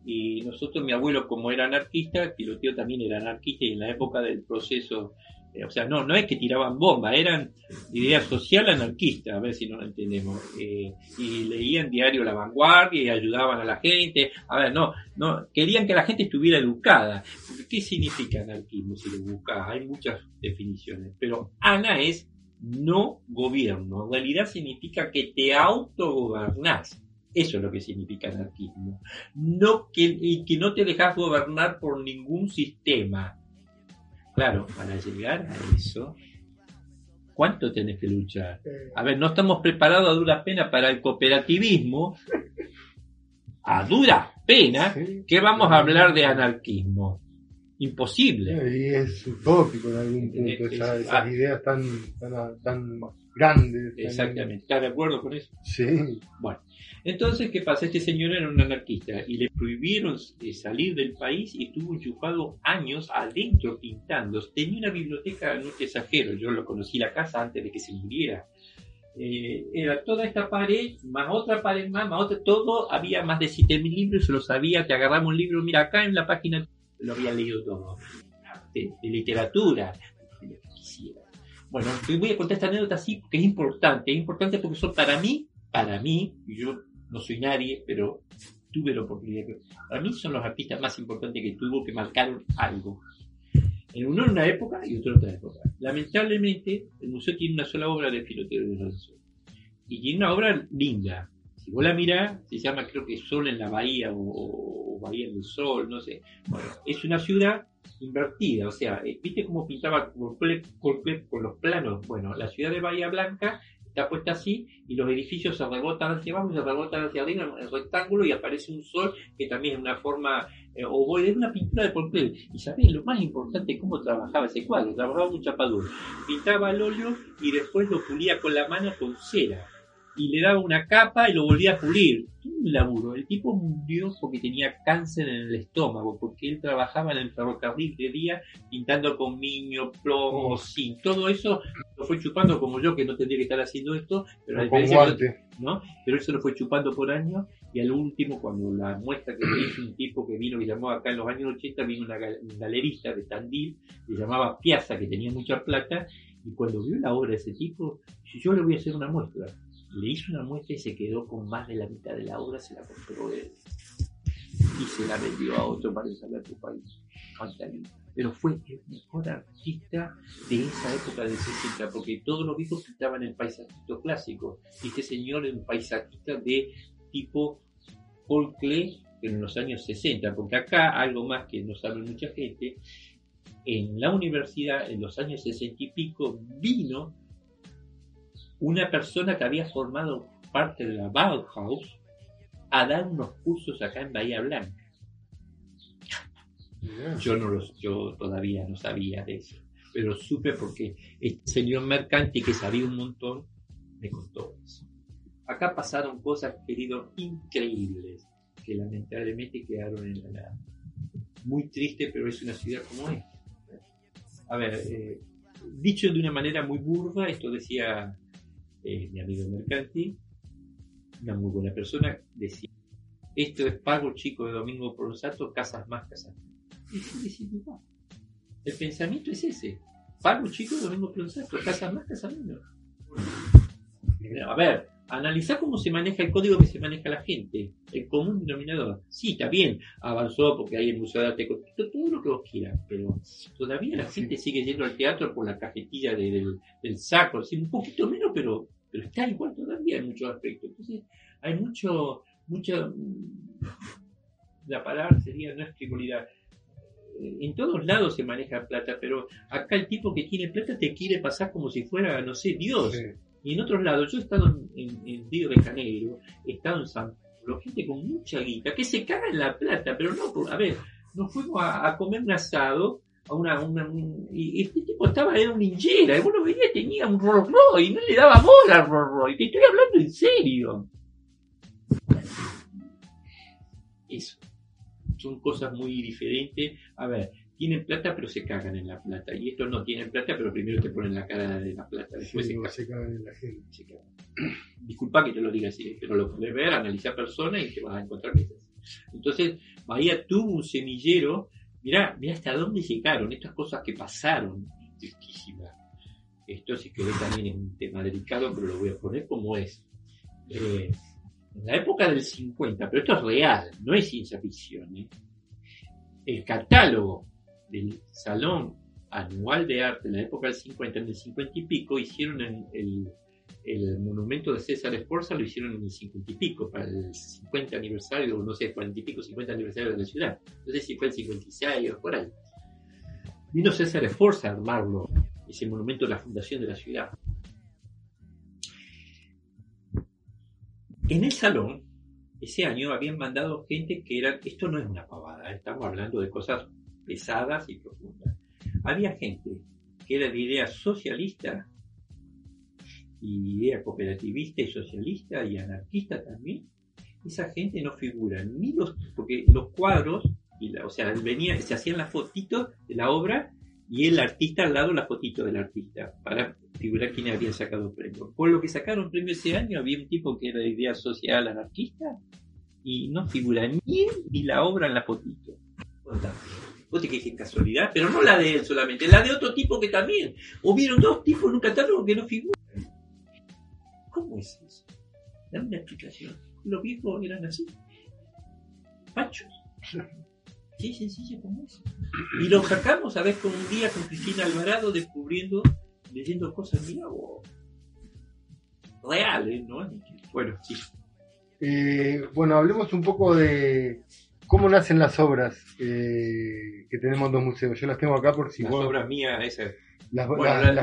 Y nosotros, mi abuelo, como era anarquista, Piloteo también era anarquista y en la época del proceso, o sea, no, no es que tiraban bombas, eran idea social anarquista, a ver si no lo entendemos. Eh, y leían diario La Vanguardia y ayudaban a la gente. A ver, no, no, querían que la gente estuviera educada. ¿Qué significa anarquismo si lo buscas? Hay muchas definiciones, pero ana es no gobierno. En realidad significa que te autogobernás. Eso es lo que significa anarquismo. No que, y que no te dejas gobernar por ningún sistema. Claro, para llegar a eso, ¿cuánto tenés que luchar? Eh, A ver, no estamos preparados a duras penas para el cooperativismo. A duras penas, sí. que vamos a hablar de anarquismo. Imposible. Y es utópico en algún punto, Eh, esa- es- esas ah. ideas tan, tan, tan grandes. Exactamente. ¿Estás de acuerdo con eso? Sí, Bueno, entonces, ¿qué pasa? Este señor era un anarquista y le prohibieron eh, salir del país y estuvo enchufado años adentro pintando. Tenía una biblioteca, no te exagero, yo lo conocí la casa antes de que se muriera. Eh, era toda esta pared, más otra pared más, más otra, todo, había más de 7000 libros, se lo sabía, te agarramos un libro, mira acá en la página, lo había leído todo. De, de literatura, Bueno, te voy a contar esta anécdota así porque es importante, es importante porque son para mí, para mí, yo no soy nadie, pero tuve la oportunidad. Para mí son los artistas más importantes que tuvo que marcaron algo. En uno en una época y otro en otra época. Lamentablemente, el museo tiene una sola obra de Filoteo de Lorenzo. Y tiene una obra linda. Si vos la mirás, se llama creo que Sol en la Bahía o, o Bahía del Sol, no sé. Bueno, es una ciudad invertida, o sea, eh, ¿viste cómo pintaba comple- comple- con los planos? Bueno, la ciudad de Bahía Blanca está puesta así y los edificios se rebotan hacia abajo y se rebotan hacia arriba en rectángulo y aparece un sol que también es una forma eh, ovoide, es una pintura de Porcel. Y sabés, lo más importante cómo trabajaba ese cuadro, trabajaba con chapadura. Pintaba al óleo y después lo pulía con la mano con cera. Y le daba una capa y lo volvía a pulir. Un laburo. El tipo murió porque tenía cáncer en el estómago, porque él trabajaba en el ferrocarril de día pintando con miño, plomo, zinc. Todo eso lo fue chupando como yo, que no tendría que estar haciendo esto, pero a diferencia. ¿no? Pero eso lo fue chupando por años y al último, cuando la muestra que hizo un *clears throat* tipo que vino, que llamó acá en los años 80, vino una gal- un galerista de Tandil, que llamaba Piazza, que tenía mucha plata, y cuando vio la obra de ese tipo, yo le voy a hacer una muestra. Le hizo una muestra y se quedó con más de la mitad de la obra, se la compró él. Y se la vendió a otro para saber tu país. Guita. Pero fue el mejor artista de esa época del 60, porque todos los viejos pintaban el paisajito clásico. Y este señor era un paisajista de tipo Paul Klee en los años 60, porque acá algo más que no sabe mucha gente, en la universidad en los años 60 y pico vino una persona que había formado parte de la Bauhaus a dar unos cursos acá en Bahía Blanca. Yo no los, yo todavía no sabía de eso, pero supe porque este señor Mercanti que sabía un montón me contó eso. Acá pasaron cosas, querido, increíbles, que lamentablemente quedaron en la nada. Muy triste, pero es una ciudad como esta. A ver, eh, dicho de una manera muy burda, esto decía eh, mi amigo Mercanti, una muy buena persona, decía, esto es pago chico de Domingo Pronsato, casas más, casas menos. El pensamiento es ese. Pago chico de Domingo Pronsato, casas más, casas menos. A ver, analizar cómo se maneja el código que se maneja la gente, el común denominador. Sí, está bien, avanzó porque hay el Museo de Arte todo lo que vos quieras, pero todavía la gente sigue yendo al teatro por la cajetilla de- del, saco, así, un poquito menos, pero, pero está igual todavía en muchos aspectos. Entonces, hay mucho, mucha, mm, la palabra sería, no es frivolidad, Eh, en todos lados se maneja plata, pero acá el tipo que tiene plata te quiere pasar como si fuera, no sé, Dios. Y en otros lados, yo he estado en, en, Río de Janeiro, he estado en San Paulo, gente con mucha guita, que se caga en la plata, pero no, a ver, nos fuimos a, comer un asado, a una, una- un- y este tipo estaba, era un ninjera, y bueno, veía, tenía un Rolls Royce, no le daba bola al Rolls Royce, te estoy hablando en serio. Eso. Son cosas muy diferentes. A ver, tienen plata pero se cagan en la plata. Y estos no tienen plata pero primero te ponen la cara de la plata. Después Sí, se cagan. se cagan en la gente. se cagan. *clears throat* Disculpa que te lo diga así, pero lo podés ver, analizar personas y te vas a encontrar cosas. Entonces, Bahía tuvo un semillero. Mirá, mirá hasta dónde llegaron estas cosas que pasaron. Esto si querés también es un tema delicado, pero lo voy a poner como es. Eh, en la época del 50, pero esto es real, no es ciencia ficción. ¿eh? El catálogo del Salón Anual de Arte en la época del 50, en el 50 y pico, hicieron el, el monumento de César Esforza, lo hicieron en el 50 y pico, para el 50 aniversario, no sé, 40 y pico, 50 aniversario de la ciudad. No sé si fue el 56 o por ahí. Vino César Esforza a armarlo, ese monumento de la fundación de la ciudad. En el salón, ese año habían mandado gente que era, esto no es una pavada, estamos hablando de cosas pesadas y profundas. Había gente que era de idea socialista, y idea cooperativista y socialista y anarquista también. Esa gente no figura ni los, porque los cuadros, y la- o sea, venía, se hacían las fotitos de la obra y el artista al lado la fotito del artista para figurar quiénes habían sacado premio. Por lo que sacaron premio ese año había un tipo que era de idea social anarquista y no figura ni él ni la obra en la fotito. Vos te quejes casualidad, pero no la de él solamente, la de otro tipo que también. Hubieron dos tipos en un catálogo que no figuran. ¿Cómo es eso? Dame una explicación. Los viejos eran así. Pachos. Qué sencillo como eso. Y lo sacamos a ver con un día con Cristina Alvarado descubriendo, leyendo cosas, mira, wow. reales, ¿no? Bueno, sí. Eh, bueno, hablemos un poco de cómo nacen las obras eh, que tenemos en dos museos. Yo las tengo acá por si Las vos obras mías, esas. las, Bueno, las- la, la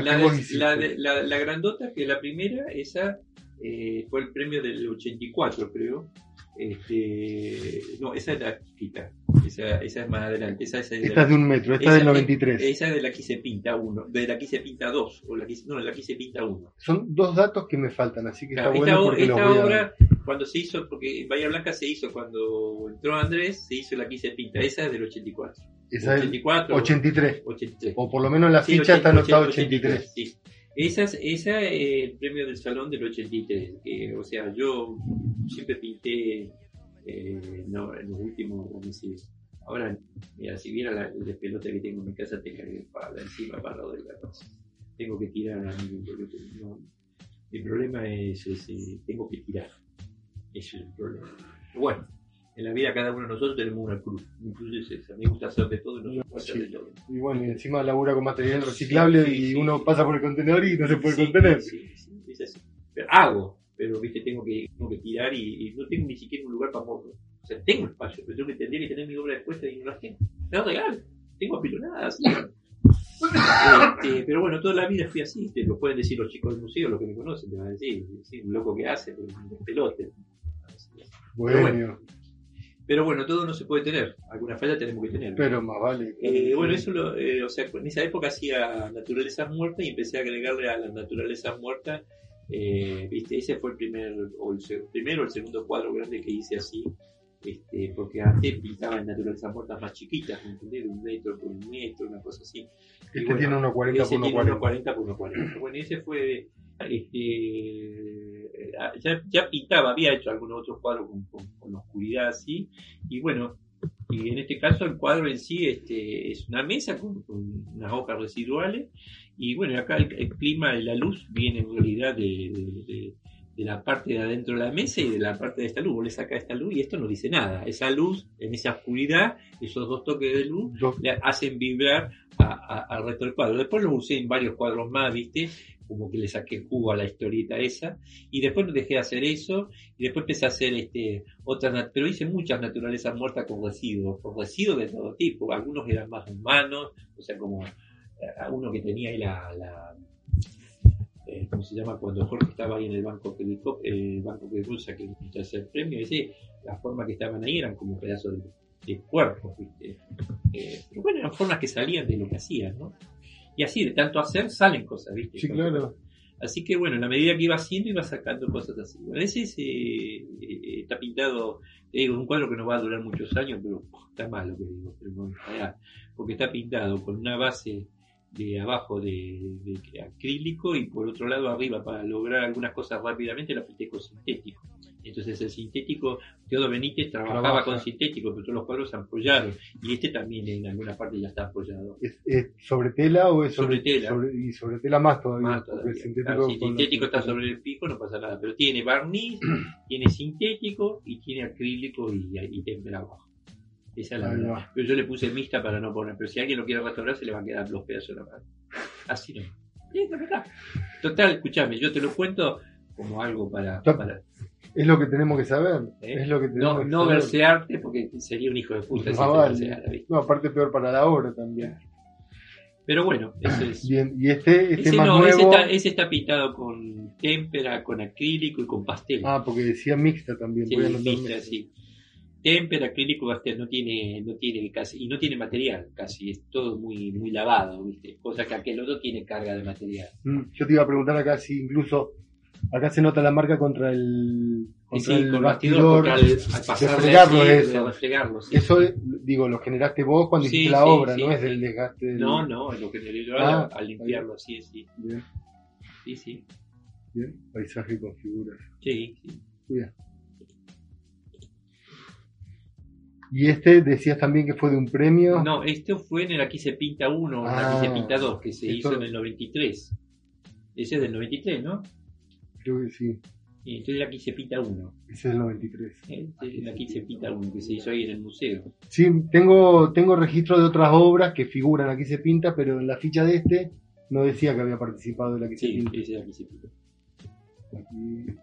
la de- la- grandota, que la primera, esa eh, fue el premio del 84, creo. Este, no, esa es la chiquita. Esa, esa es más adelante. Esa, esa es de Esta la- es de un metro, esta es del 93. Esa es de la que se pinta uno, de la que se pinta dos, o la que, no, la que se pinta uno. Son dos datos que me faltan, así que Claro, está esta bueno los a obra, cuando se hizo, porque Bahía Blanca se hizo cuando entró Andrés, se hizo la que se pinta. Esa es del 84. Esa es 84, 83. 83. O por lo menos en la Sí, ficha está 80, anotado 83. sí. Esa es, es el premio del Salón del 83. que, o sea, yo siempre pinté eh, no, en los últimos, decir, ahora, mira, si viera la, el despelote que tengo en mi casa, te cargué para encima para de la casa. Tengo que tirar a no- mi problema es, es, eh, tengo que tirar. Ese es el problema. Bueno, en la vida cada uno de nosotros tenemos una cruz. Mi cruz es esa. Me gusta hacer de todo y no se puede hacer de todo. Y bueno, y encima labura con material reciclable Sí, y sí, uno sí. pasa por el contenedor y no se puede Sí, contener. Sí, sí, es así. Pero hago, pero viste, tengo que, tengo que tirar y, y no tengo ni siquiera un lugar para moverlo. O sea, tengo espacio, pero tengo que tendría que tener mi obra expuesta y no las tengo. Es real, tengo apilonadas. Este, pero bueno, toda la vida fui así, te lo pueden decir los chicos del museo, los que me conocen, te van a decir, sí, un loco que hace, pero un pelote. Bueno, bueno. Pero bueno, todo no se puede tener, alguna falla tenemos que tener. pero más vale. Eh, bueno, eso lo, eh, o sea, en esa época hacía naturalezas muertas y empecé a agregarle a las naturalezas muertas, eh, viste, ese fue el primer, o el primero el segundo cuadro grande que hice así, este, porque antes pintaba en naturalezas muertas más chiquitas, ¿me entendés? De un metro por un metro, una cosa así. Y Este bueno, tiene 1.40 ese por tiene 1.40. 1.40 por 1.40. Bueno, ese fue, este, ah, ya, ya pintaba, había hecho algunos otros cuadros con, con, con oscuridad así, y bueno, y en este caso el cuadro en sí este, es una mesa con, con unas hojas residuales, y bueno, acá el, el clima de la luz viene en realidad de, de- de- de la parte de adentro de la mesa y de la parte de esta luz. Vos le sacás esta luz y esto no dice nada. Esa luz, en esa oscuridad, esos dos toques de luz, le hacen vibrar al resto del cuadro. Después lo usé en varios cuadros más, ¿viste? Como que le saqué jugo a la historieta esa. Y después no dejé de hacer eso. Y después empecé a hacer este, otras, pero hice muchas naturalezas muertas con residuos, con residuos de todo tipo. Algunos eran más humanos, o sea, como eh, uno que tenía ahí la, la eh, ¿cómo se llama? Cuando Jorge estaba ahí en el banco que el banco que rusa que el tercer premio, ese, las formas que estaban ahí eran como pedazos de, de cuerpos, ¿viste? Eh, pero bueno, eran formas que salían de lo que hacían, ¿no? Y así, de tanto hacer, salen cosas, ¿viste? Sí, claro. Así que bueno, en la medida que iba haciendo, iba sacando cosas así. Bueno, ese es, eh, eh, está pintado, te digo, un cuadro que no va a durar muchos años, pero está mal lo que digo, pero no, está- porque está pintado con una base de abajo de, de acrílico y por otro lado arriba para lograr algunas cosas rápidamente la pinté con sintético. Entonces el sintético, Teodo Benítez trabajaba Trabaja. con sintético, pero todos los cuadros se apoyaron y este también en alguna parte ya está apoyado. ¿Es, es sobre tela o es Sobre tela. sobre- y sobre tela más todavía. Más todavía. el sintético, Claro, si está sobre el pico, no pasa nada. Pero tiene barniz, *clears throat* tiene sintético y tiene acrílico y, y abajo. Esa es la verdad. Pero yo le puse mixta para no poner. Pero si alguien lo quiere restaurar, se le van a quedar los pedazos de la mano. Así no. *laughs* Total, escúchame, yo te lo cuento como algo para Es lo que tenemos que saber. ¿eh? Es lo que tenemos no que no saber. versearte porque sería un hijo de puta. No si te vale. verseara, ¿viste? No, aparte peor para la obra también. Pero bueno, eso es. Bien, y este, este Ese más no, nuevo. ese, está, ese está pintado con témpera, con acrílico y con pastel. Ah, porque decía mixta también. Sí, mixta, mixta. sí. Témpera, acrílico, pastel, no tiene, no tiene casi, y no tiene material casi, es todo muy, muy lavado, ¿viste? Cosa que aquel otro tiene carga de material. Mm, Yo te iba a preguntar acá si incluso acá se nota la marca contra el, contra sí, el con bastidor. al pasarle refregarlo así, eso. de refregarlo, sí. Eso, digo, lo generaste vos cuando Sí, hiciste la sí, obra, sí, no es sí. del desgaste del... No, no, es lo que le dio Ah, al limpiarlo así, sí, Bien, sí, sí, bien. Paisaje con figuras. sí, sí. Cuida. Y este decías también que fue de un premio. No, esto fue en el Aquí se pinta 1, en el Ah, Aquí se pinta 2, que se esto- hizo en el 93. Ese es del 93, ¿no? Creo que sí. Y entonces el Aquí se pinta 1. Ese es el 93. Este es el Aquí se pinta 1, que se hizo ahí en el museo. Sí, tengo, tengo registro de otras obras que figuran aquí se pinta, pero en la ficha de este no decía que había participado de la que se Sí, pinta. ese es el Aquí se pinta. Aquí-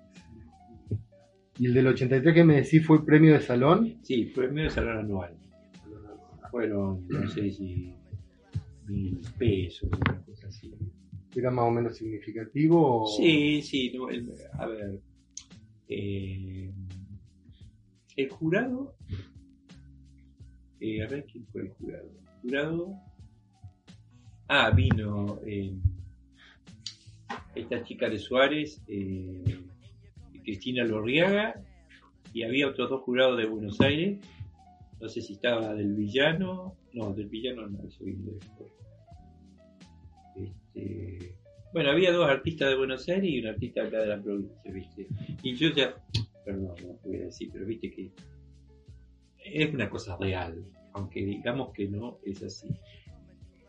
Y el del 83 que me decís fue premio de salón. Sí, fue el medio salón anual. Fueron, no sé si mil pesos, una cosa así. ¿Era más o menos significativo? O... Sí, sí, no, a ver. eh, el jurado, eh, a ver quién fue el jurado. El jurado, ah, vino eh, esta chica de Suárez, Cristina Lorriaga, y había otros dos jurados de Buenos Aires. No sé si estaba del villano, no, del villano no, eso vino después. Este, bueno, había dos artistas de Buenos Aires y un artista acá de la provincia, ¿viste? Y yo ya, perdón, no voy a decir, pero viste que es una cosa real, aunque digamos que no es así.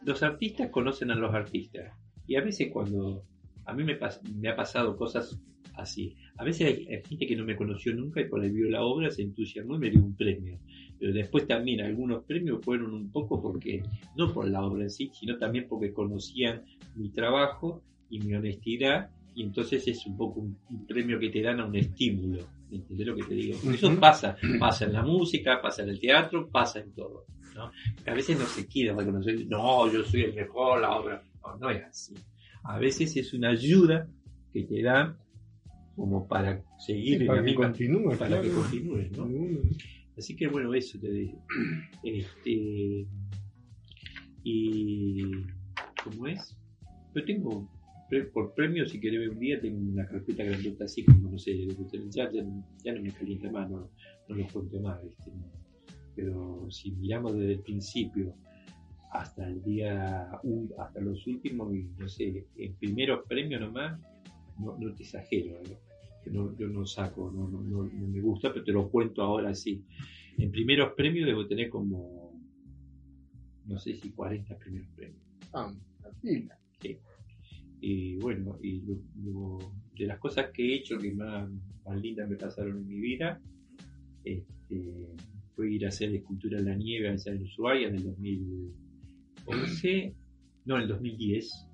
Los artistas conocen a los artistas y a veces cuando a mí me, me ha pasado cosas así, a veces hay, hay gente que no me conoció nunca y por ahí vio la obra, se entusiasmó y me dio un premio. Pero después también algunos premios fueron un poco porque, no por la obra en sí, sino también porque conocían mi trabajo y mi honestidad y entonces es un poco un, un premio que te dan a un estímulo. ¿Entendés lo que te digo? Eso pasa, pasa en la música, pasa en el teatro, pasa en todo. ¿no? A veces no se quiere reconocer, no, yo soy el mejor, la obra. No, no es así. A veces es una ayuda que te dan como para seguir en para la que misma- continúe, para claro. que continúes, ¿no? Así que bueno, eso te digo. *clears throat* Este, y ¿cómo es? Yo tengo pre- por premio, si querés ver un día, tengo una carpeta grandota así como no sé, ya, ya, ya no me calienta más, no, no lo cuento más, ¿viste? No. Pero si miramos desde el principio hasta el día hasta los últimos, no sé, en primeros premios nomás, no, no te exagero, ¿eh? Que no, yo no saco, no, no, no, no me gusta, pero te lo cuento ahora sí. En primeros premios debo tener como, no sé si 40 primeros premios. Ah, la pila. Y bueno, y lo- lo- de las cosas que he hecho que más, más lindas me pasaron en mi vida, este, fue ir a hacer escultura en la nieve allá en Ushuaia en el 2011, no, en el 2010,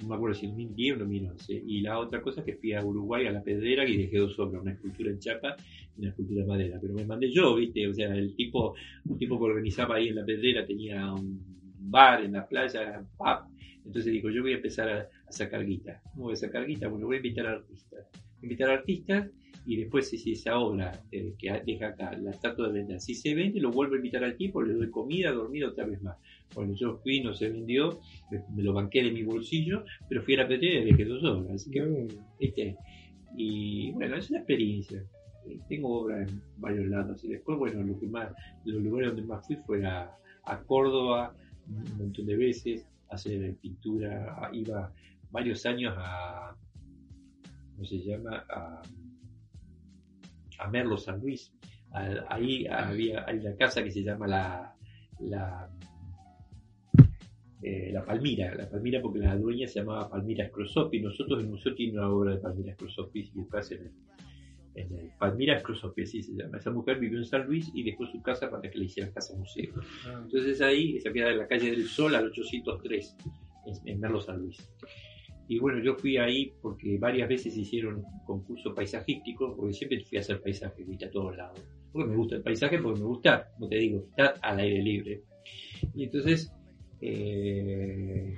no me acuerdo si en el 2010 o en el 2011. Y la otra cosa es que fui a Uruguay a la pedrera y dejé dos obras, una escultura en chapa y una escultura en madera. Pero me mandé yo, ¿viste? O sea, el tipo, un tipo que organizaba ahí en la pedrera tenía un bar en la playa, pub. Entonces dijo, yo voy a empezar a, a sacar guita. ¿Cómo voy a sacar guita? Bueno, voy a invitar a artistas. Invitar a artistas y después si, esa obra eh, que deja acá la trato de vender, si se vende lo vuelvo a invitar al tipo, le doy comida, dormida otra vez más. Bueno, yo fui, no se vendió, me, me lo banqué de mi bolsillo, pero fui a la pedrera y dejé dos obras. Así que, ¿viste? Y bueno, es una experiencia. Eh, Tengo obras en varios lados. Y después, bueno, lo que más, los lugares donde más fui fue a, a Córdoba un montón de veces, a hacer pintura. Iba varios años a, ¿cómo se llama? A, a Merlo San Luis. A- ahí había hay una casa que se llama la, la, eh, la Palmira, la Palmira porque la dueña se llamaba Palmira Scrosopi. Nosotros el museo tiene una obra de Palmira Scrosopi, si buscas en el, en el Palmira Scrosopi, así se llama. Esa mujer vivió en San Luis y dejó su casa para que le hicieran casa museo. Ah, Entonces ahí se queda en la calle del Sol al 803, en, en Merlo San Luis. Y bueno, yo fui ahí porque varias veces hicieron concurso paisajístico, porque siempre fui a hacer paisaje, viste, a todos lados. Porque me gusta el paisaje, porque me gusta, como te digo, estar al aire libre. Y entonces eh,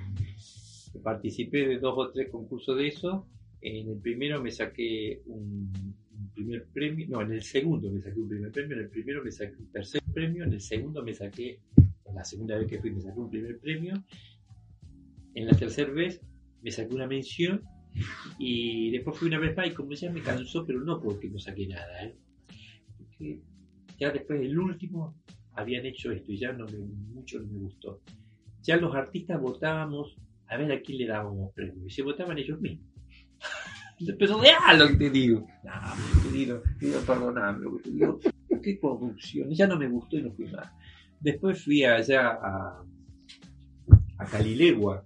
participé de dos o tres concursos de eso. En el primero me saqué un, primer premio, no, en el segundo me saqué un primer premio, en el primero me saqué un tercer premio, en el segundo me saqué, en la segunda vez que fui me saqué un primer premio, en la tercera vez me saqué una mención y después fui una vez más y como ya me cansó, pero no porque no saqué nada, ¿eh? ya después del último habían hecho esto y ya no me, mucho no me gustó. Ya los artistas votábamos a ver a quién le dábamos premio y se votaban ellos mismos. *laughs* Pero real lo que te digo. No, querido, querido, perdoname lo que te digo. Qué corrupción. Ya no me gustó y no fui más. Después fui allá a, a Calilegua,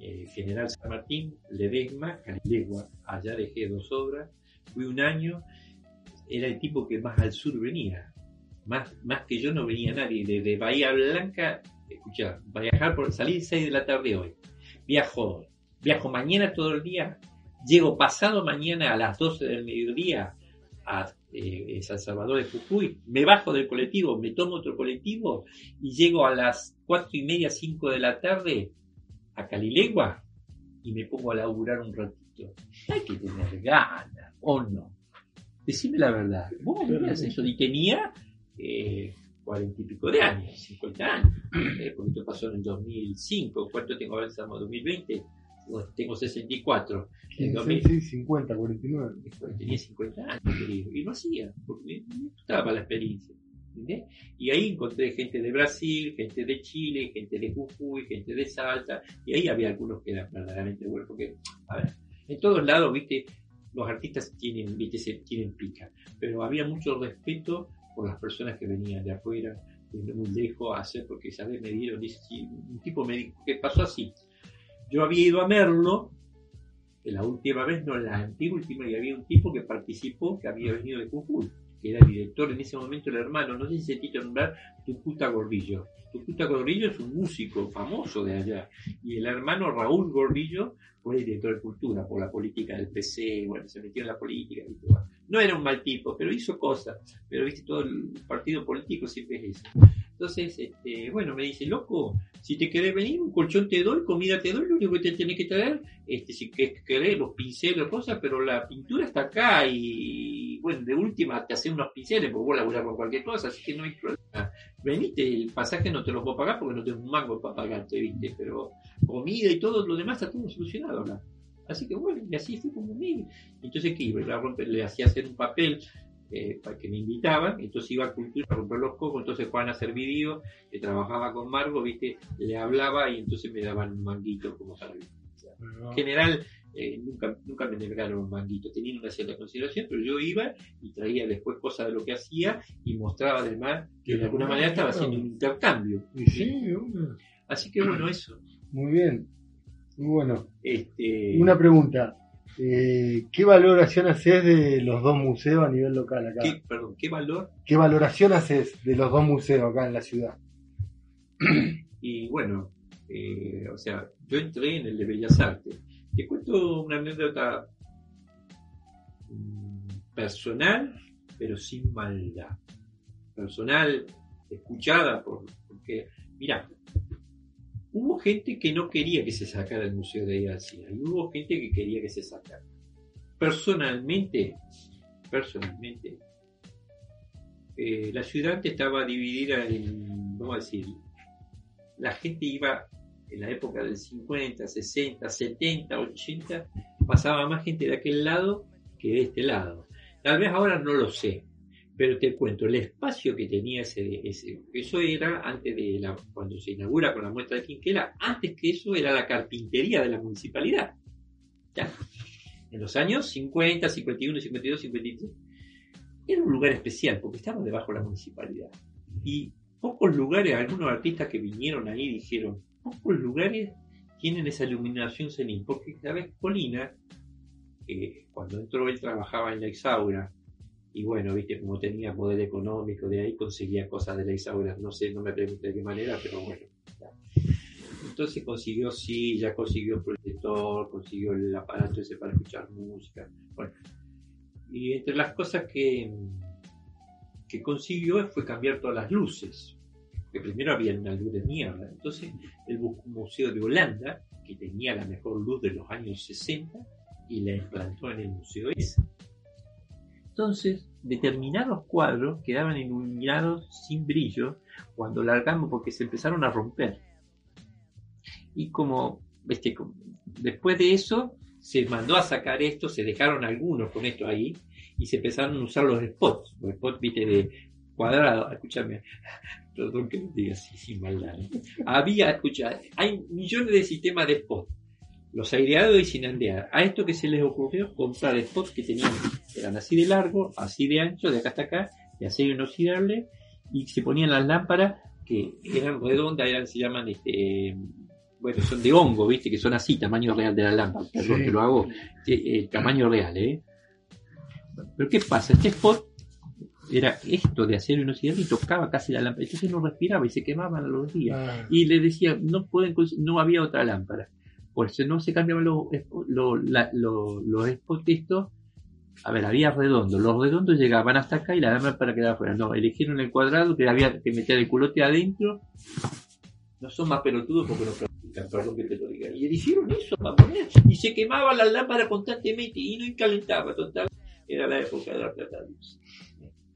eh, General San Martín, Ledesma, Calilegua. Allá dejé dos obras. Fui un año. Era el tipo que más al sur venía. Más, más que yo no venía nadie. Desde Bahía Blanca, escuchá, viajar por salir 6 de la tarde hoy. Viajo, viajo mañana todo el día. Llego pasado mañana a las 12 del mediodía a eh, San Salvador de Jujuy, me bajo del colectivo, me tomo otro colectivo y llego a las cuatro y media, 5 de la tarde a Calilegua y me pongo a laburar un ratito. Hay que tener ganas, ¿o no? Decime la verdad. Vos veías eso y tenía eh, cuarenta y pico de años, 50 años. Eh, porque esto pasó en el 2005. ¿Cuánto tengo ahora? Estamos en 2020. Bueno, Tengo 64. En 2000 Sí, 50, 49. tenía 50 años, querido, y lo hacía, porque me gustaba la experiencia. ¿entendés? Y ahí encontré gente de Brasil, gente de Chile, gente de Jujuy, gente de Salta, y ahí había algunos que eran verdaderamente buenos, porque, a ver, en todos lados, viste, los artistas tienen, viste, se, tienen pica, pero había mucho respeto por las personas que venían de afuera, de muy lejos a hacer, porque, ¿sabes? Me dieron, un tipo me dijo, que pasó así. Yo había ido a Merlo, la última vez, no la anteúltima, y había un tipo que participó, que había venido de Jujuy, que era el director en ese momento, el hermano, no sé si se titula nombrar, Tucuta Gordillo. Tucuta Gordillo es un músico famoso de allá, y el hermano Raúl Gordillo fue director de cultura por la política del PC, bueno, se metió en la política y todo. No era un mal tipo, pero hizo cosas, pero viste, todo el partido político siempre es eso. Entonces, este, bueno, me dice, loco, si te querés venir, un colchón te doy, comida te doy, lo único que te tenés que traer, este, si que- querés los pinceles, cosas, pero la pintura está acá y, bueno, de última te hacen unos pinceles, porque vos laburás con cualquier cosa, así que no hay problema. Venite, el pasaje no te lo puedo pagar porque no tengo un mango para pagarte, viste, pero comida y todo lo demás está todo solucionado acá. Así que bueno, y así fue como mí. Entonces, ¿qué iba? Iba a romper- le hacía hacer un papel eh, para que me invitaban, entonces iba a cultura a romper los cocos, entonces Juan a hacer video, que trabajaba con Margo, viste, le hablaba y entonces me daban un manguito como vivir. En general, eh, nunca, nunca me negaron un manguito, tenían una cierta consideración, pero yo iba y traía después cosas de lo que hacía y mostraba además que de alguna manera estaba haciendo un intercambio. Sí, una. Así que bueno, eso. Muy bien. Bueno. Este, Una pregunta. Eh, ¿Qué valoración haces de los dos museos a nivel local acá? ¿qué, perdón, ¿qué valor? ¿Qué valoración haces de los dos museos acá en la ciudad? Y bueno, eh, o sea, yo entré en el de Bellas Artes. Te cuento una anécdota mm, personal, pero sin maldad. Personal, escuchada por, porque, mira, hubo gente que no quería que se sacara el Museo de García y hubo gente que quería que se sacara. Personalmente, personalmente, eh, la ciudad estaba dividida en, vamos a decir, la gente iba en la época del 50, 60, 70, 80, pasaba más gente de aquel lado que de este lado. Tal vez ahora no lo sé, pero te cuento, el espacio que tenía ese, ese eso era antes de la, cuando se inaugura con la muestra de Quinquela, antes que eso era la carpintería de la municipalidad. ¿Ya? En los años 50, 51, 52, 53, era un lugar especial porque estaba debajo de la municipalidad. Y pocos lugares, algunos artistas que vinieron ahí dijeron, pocos lugares tienen esa iluminación cenil, porque sabes, Colina, eh, cuando entró él trabajaba en la Exaura, y bueno, viste, como tenía poder económico, de ahí conseguía cosas de la Exaura, no sé, no me pregunté de qué manera, pero bueno. ya. Entonces consiguió silla, consiguió proyector, consiguió el aparato ese para escuchar música, bueno. Y entre las cosas que, que consiguió fue cambiar todas las luces que primero había una luz de mierda. Entonces, un museo de Holanda que tenía la mejor luz de los años 60 y la implantó en el museo ese. Entonces, determinados cuadros quedaban iluminados sin brillo cuando largamos porque se empezaron a romper. Y como, después de eso, se mandó a sacar esto, se dejaron algunos con esto ahí y se empezaron a usar los spots, los spots, viste, de cuadrado, escúchame, *laughs* perdón que lo diga así sin maldad. Había, escucha, hay millones de sistemas de spot. Los aireados y sin andear. A esto que se les ocurrió comprar spots que tenían, eran así de largo, así de ancho, de acá hasta acá, de acero inoxidable, y se ponían las lámparas que eran redondas, eran, se llaman, este, bueno, son de hongo, viste, que son así, tamaño real de la lámpara. Perdón, Sí. que lo hago, eh, el tamaño real, ¿eh? Pero ¿qué pasa? Este spot era esto de acero inoxidable y tocaba casi la lámpara. Entonces no respiraba y se quemaban a los días. Ah, Y le decía, no pueden, no había otra lámpara. Por eso no se cambiaban los, los spots estos. A ver, había redondos. Los redondos llegaban hasta acá y la lámpara quedaba afuera. No, eligieron el cuadrado que había que meter el culote adentro. No son más pelotudos porque no practican, perdón que te lo diga. Y eligieron eso para. Y se quemaba la lámpara constantemente y no calentaba, total. era la época de la plata dulce.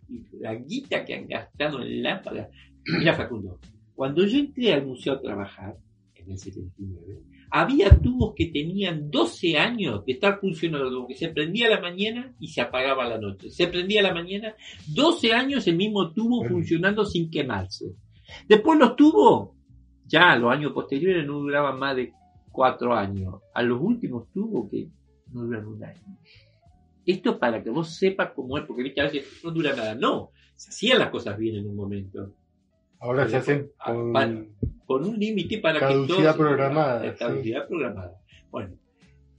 Y la guita que han gastado en lámparas. Mira, Facundo, cuando yo entré al museo a trabajar, en el 79, había tubos que tenían 12 años de estar funcionando, que se prendía a la mañana y se apagaba a la noche. Se prendía a la mañana, 12 años el mismo tubo funcionando sin quemarse. Después los tubos, ya los años posteriores no duraban más de 4 años. A los últimos tubos que no duran un año. Esto para que vos sepas cómo es, porque viste, a veces no dura nada. No, se hacían las cosas bien en un momento. Ahora se hacen con... con un límite para Caducidad que todo programada, caducidad programada. Bueno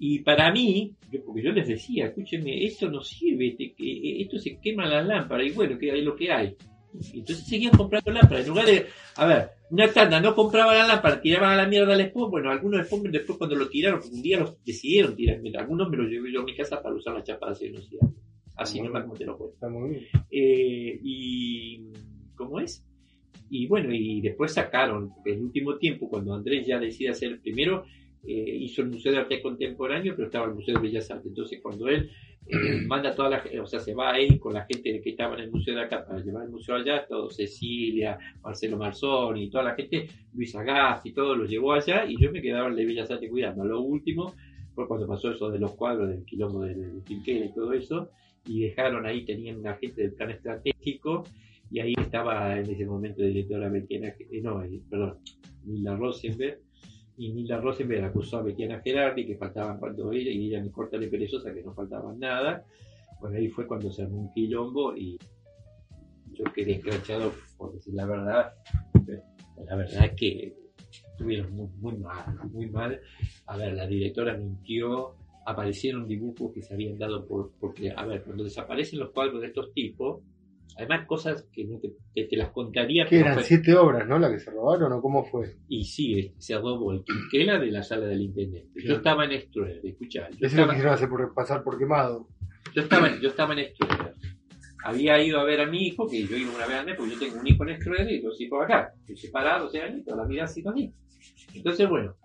y para mí yo- porque yo les decía escúchenme esto no sirve este, eh, esto se quema la lámpara y bueno que es lo que hay. Entonces seguían comprando lámparas en lugar de a ver una tanda no compraba la lámpara tiraban a la mierda al spot bueno algunos spot después cuando lo tiraron porque un día los decidieron tirar algunos me los llevé yo a mi casa para usar la chapa de velocidad así nomás como te lo cuento. Está muy bien. eh, y ¿cómo es? Y bueno, y después sacaron, el último tiempo, cuando Andrés ya decide hacer el primero, eh, hizo el Museo de Arte Contemporáneo, pero estaba el Museo de Bellas Artes. Entonces, cuando él eh, *clears throat* manda toda la o sea, se va él con la gente que estaba en el museo de acá para llevar el museo allá, todo Cecilia, Marcelo Marzón y toda la gente, Luis Agasti y todo, lo llevó allá y yo me quedaba en el de Bellas Artes cuidando. Lo último fue cuando pasó eso de los cuadros, del quilombo del, del y todo eso, y dejaron ahí, tenían una gente del plan estratégico, y ahí estaba en ese momento directora Betiana, eh, no, eh, perdón, Nilda Rosenberg, y Nilda Rosenberg acusó a Betiana Gerardi que faltaban cuando ella, y ella ni corta ni perezosa que no faltaban nada. Bueno, ahí fue cuando se armó un quilombo y yo quedé escrachado, por decir la verdad. La verdad es que estuvieron muy, muy mal, muy mal. A ver, la directora mintió, aparecieron dibujos que se habían dado por, porque, a ver, cuando desaparecen los cuadros de estos tipos, además cosas que no te, que te las contaría, Que eran fue- siete obras, ¿no? La que se robaron o cómo fue. y sí, este, se robó el quinquela de la sala del intendente. Yo estaba en Estruer, escuchá, yo Ese lo estaba, quisieron hacer por pasar por quemado. yo estaba, yo estaba en Estruer. Había ido a ver a mi hijo, que yo iba una vez al mes, porque yo tengo un hijo en Estruer y dos hijos acá. Estoy separado, o sea, toda la vida ha sido así. Entonces, bueno,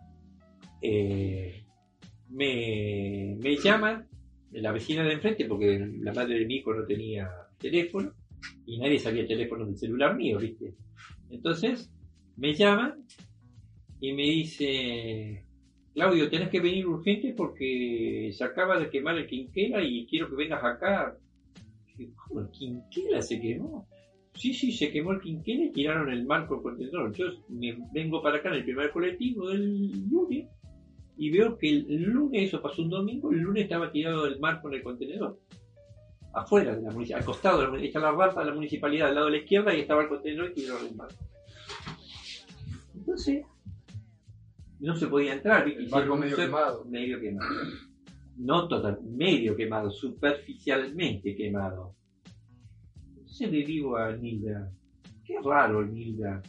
eh, me, me llaman la vecina de enfrente, porque la madre de mi hijo no tenía teléfono, y nadie sabía el teléfono del celular mío, ¿viste? Entonces, me llaman y me dice, Claudio, tenés que venir urgente porque se acaba de quemar el quinquela y quiero que vengas acá. ¿Cómo el quinquela se quemó? Sí, sí, se quemó el quinquela y tiraron el marco contenedor. Yo me vengo para acá en el primer colectivo del lunes y veo que el lunes, eso pasó un domingo, el lunes estaba tirado el marco en el contenedor. Afuera de la municipalidad, al costado, de la está la rampa de la municipalidad al lado de la izquierda y estaba el contenedor y el marco. Entonces, no se podía entrar. El un medio quemado. Medio quemado. No total, medio quemado, superficialmente quemado. Entonces le digo a Nilda, qué raro Nilda,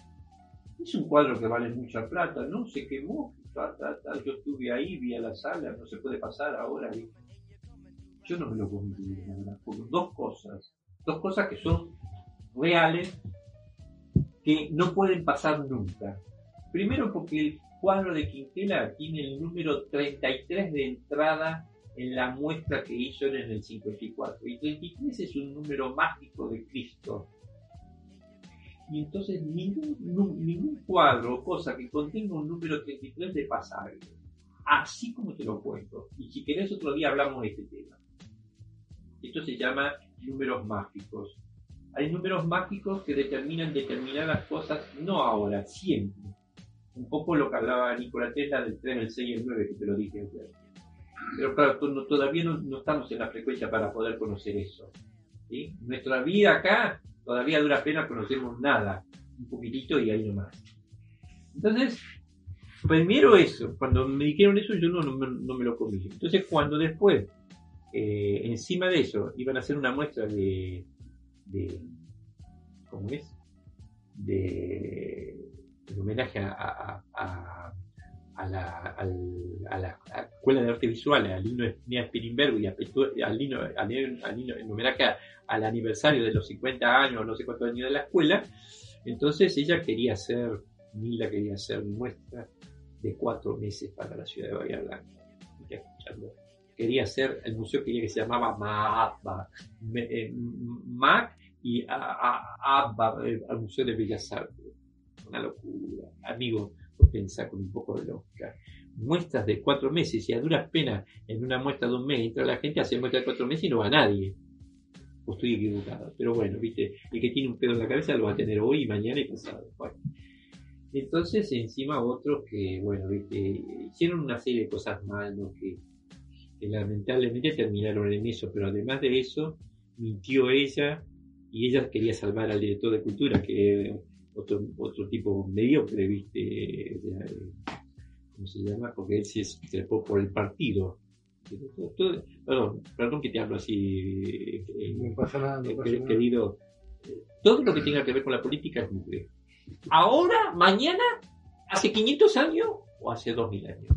es un cuadro que vale mucha plata, no se quemó, ta, ta, ta. yo estuve ahí, vi a la sala, no se puede pasar ahora. ¿viste? Yo no me lo puedo la verdad, por dos cosas, dos cosas que son reales, que no pueden pasar nunca. Primero porque el cuadro de Quintela tiene el número 33 de entrada en la muestra que hizo en el 54. Y 33 es un número mágico de Cristo. Y entonces ningún, ningún cuadro o cosa que contenga un número 33 de pasaje. Así como te lo cuento. Y si querés otro día hablamos de este tema. Esto se llama números mágicos. Hay números mágicos que determinan determinadas cosas, no ahora, siempre. Un poco lo que hablaba Nikola Tesla del 3, el 6 y el 9, que te lo dije ayer. Pero claro, todavía no, no estamos en la frecuencia para poder conocer eso. ¿sí? Nuestra vida acá, todavía dura pena conocemos nada. Un poquitito y ahí nomás. Entonces, primero eso. Cuando me dijeron eso, yo no, no, no me lo comí. Entonces, cuando después, eh, encima de eso, iban a hacer una muestra de, ¿cómo es? De, en homenaje a, la, al- Escuela de Arte Visual, a Lino Spilimbergo y a, Petu- a Lino, Lino- en homenaje al aniversario de los 50 años, no sé cuántos años de la escuela, entonces ella quería hacer, Nilda quería hacer muestra de cuatro meses para la ciudad de Bahía Blanca. Escuchando. Quería hacer, el museo quería que se llamaba Maabba, Me- eh, Mac y Abba, eh, al Museo de Bellas Artes. Una locura. Amigo, pensá con un poco de lógica. Muestras de cuatro meses y a duras penas en una muestra de un mes entra la gente, hace muestra de cuatro meses y no va nadie. O estoy equivocado. Pero bueno, viste, el que tiene un pedo en la cabeza lo va a tener hoy, mañana y pasado. Bueno. Entonces, encima otros que, bueno, viste, hicieron una serie de cosas mal, ¿no? Que, que lamentablemente terminaron en eso, pero además de eso, mintió ella y ella quería salvar al director de cultura, que otro, otro tipo mediocre, ¿viste? ¿Cómo se llama? Porque él se trepó por el partido. Todo- todo- perdón, perdón que te hablo así, eh, No pasa nada, no eh, pasa nada. querido. Todo lo que tenga que ver con la política es mugre. Ahora, mañana, hace 500 años o hace 2000 años.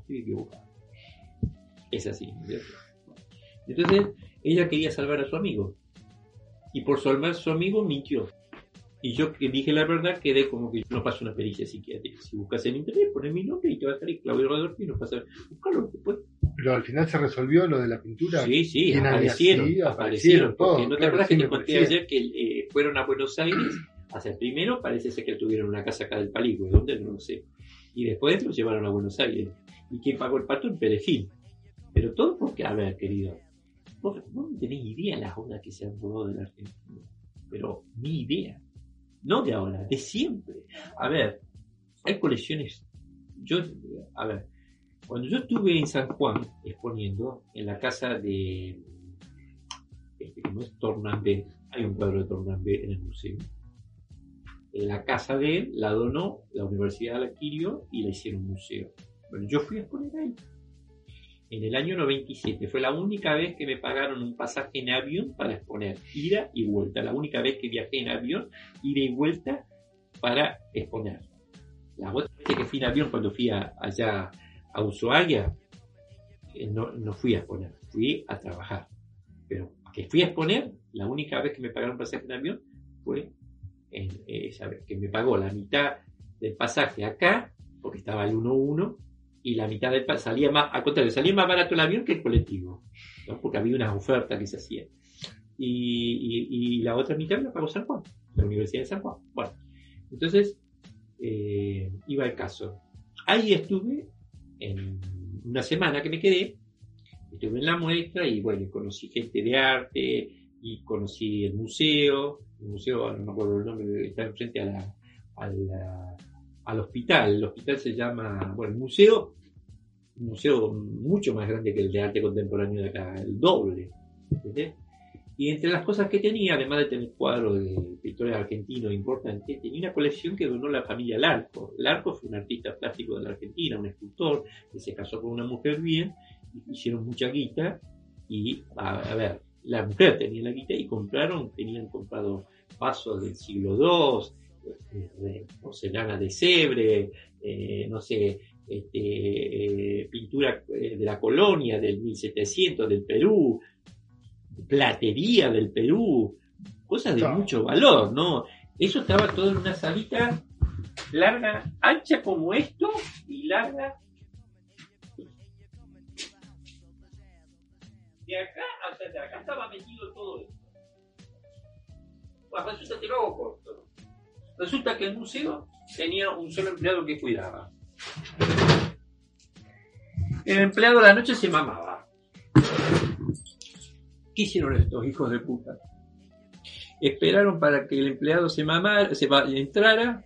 Estoy equivocado. Es así. ¿no es cierto? Entonces, ella quería salvar a su amigo. Y por salvar a su amigo, mintió. Y yo que dije la verdad, quedé como que no pasó una pericia psiquiátrica. Si buscas en internet, pones mi nombre y te va a salir Claudio Rodolfo y no pasa. Buscalo después. Pero al final se resolvió lo de la pintura. Sí, sí, ¿Quién había aparecieron, aparecieron. Aparecieron Porque todos, no te claro, acuerdas sí que te conté ayer que eh, fueron a Buenos Aires a hacer primero, parece ser que tuvieron una casa acá del Paligüe, ¿dónde? No lo sé. Y después lo llevaron a Buenos Aires. ¿Y quién pagó el pato? El Perejil. Pero todo porque, a ver, querido, vos, no tenés idea las ondas que se han rodado de la Argentina. Pero ni idea. No de ahora, de siempre. A ver, hay colecciones. Yo, a ver, cuando yo estuve en San Juan exponiendo en la casa de este, ¿cómo es? Tornambé, hay un cuadro de Tornambé en el museo. En la casa de él la donó la Universidad la adquirió y la hicieron museo. Bueno, yo fui a exponer ahí. En el año 97 fue la única vez que me pagaron un pasaje en avión para exponer, ida y vuelta. La única vez que viajé en avión, ida y vuelta para exponer. La otra vez que fui en avión cuando fui a- allá a Ushuaia, eh, no, no fui a exponer, fui a trabajar. Pero que fui a exponer, la única vez que me pagaron pasaje en avión fue en, eh, esa vez, que me pagó la mitad del pasaje acá, porque estaba el 1-1, y la mitad salía más, al contrario, salía más barato el avión que el colectivo, ¿no? porque había una oferta que se hacía. Y, y- y la otra mitad la pagó San Juan, la Universidad de San Juan. Bueno, entonces eh, iba al caso. Ahí estuve en una semana que me quedé, estuve en la muestra y bueno, conocí gente de arte y conocí el museo, el museo, no me acuerdo el nombre, está enfrente a la, a la- al hospital, el hospital se llama, bueno, el museo, un museo mucho más grande que el de arte contemporáneo de acá, el doble. Y entre las cosas que tenía, además de tener cuadros de pintores argentinos importantes, tenía una colección que donó la familia Larco. Larco fue un artista plástico de la Argentina, un escultor, que se casó con una mujer bien, hicieron mucha guita, y a, a ver, la mujer tenía la guita y compraron, tenían comprado vasos del siglo II, porcelana de Cebre, eh, no sé, este, eh, pintura eh, de la colonia del 1700 del Perú, platería del Perú, cosas de Claro. mucho valor, ¿no? Eso estaba todo en una salita larga, ancha como esto y larga. De acá hasta de acá estaba metido todo esto. Bueno, resulta que lo hago corto. Resulta que el museo tenía un solo empleado que cuidaba. El empleado a la noche se mamaba. ¿Qué hicieron estos hijos de puta? Esperaron para que el empleado se mamara, se entrara,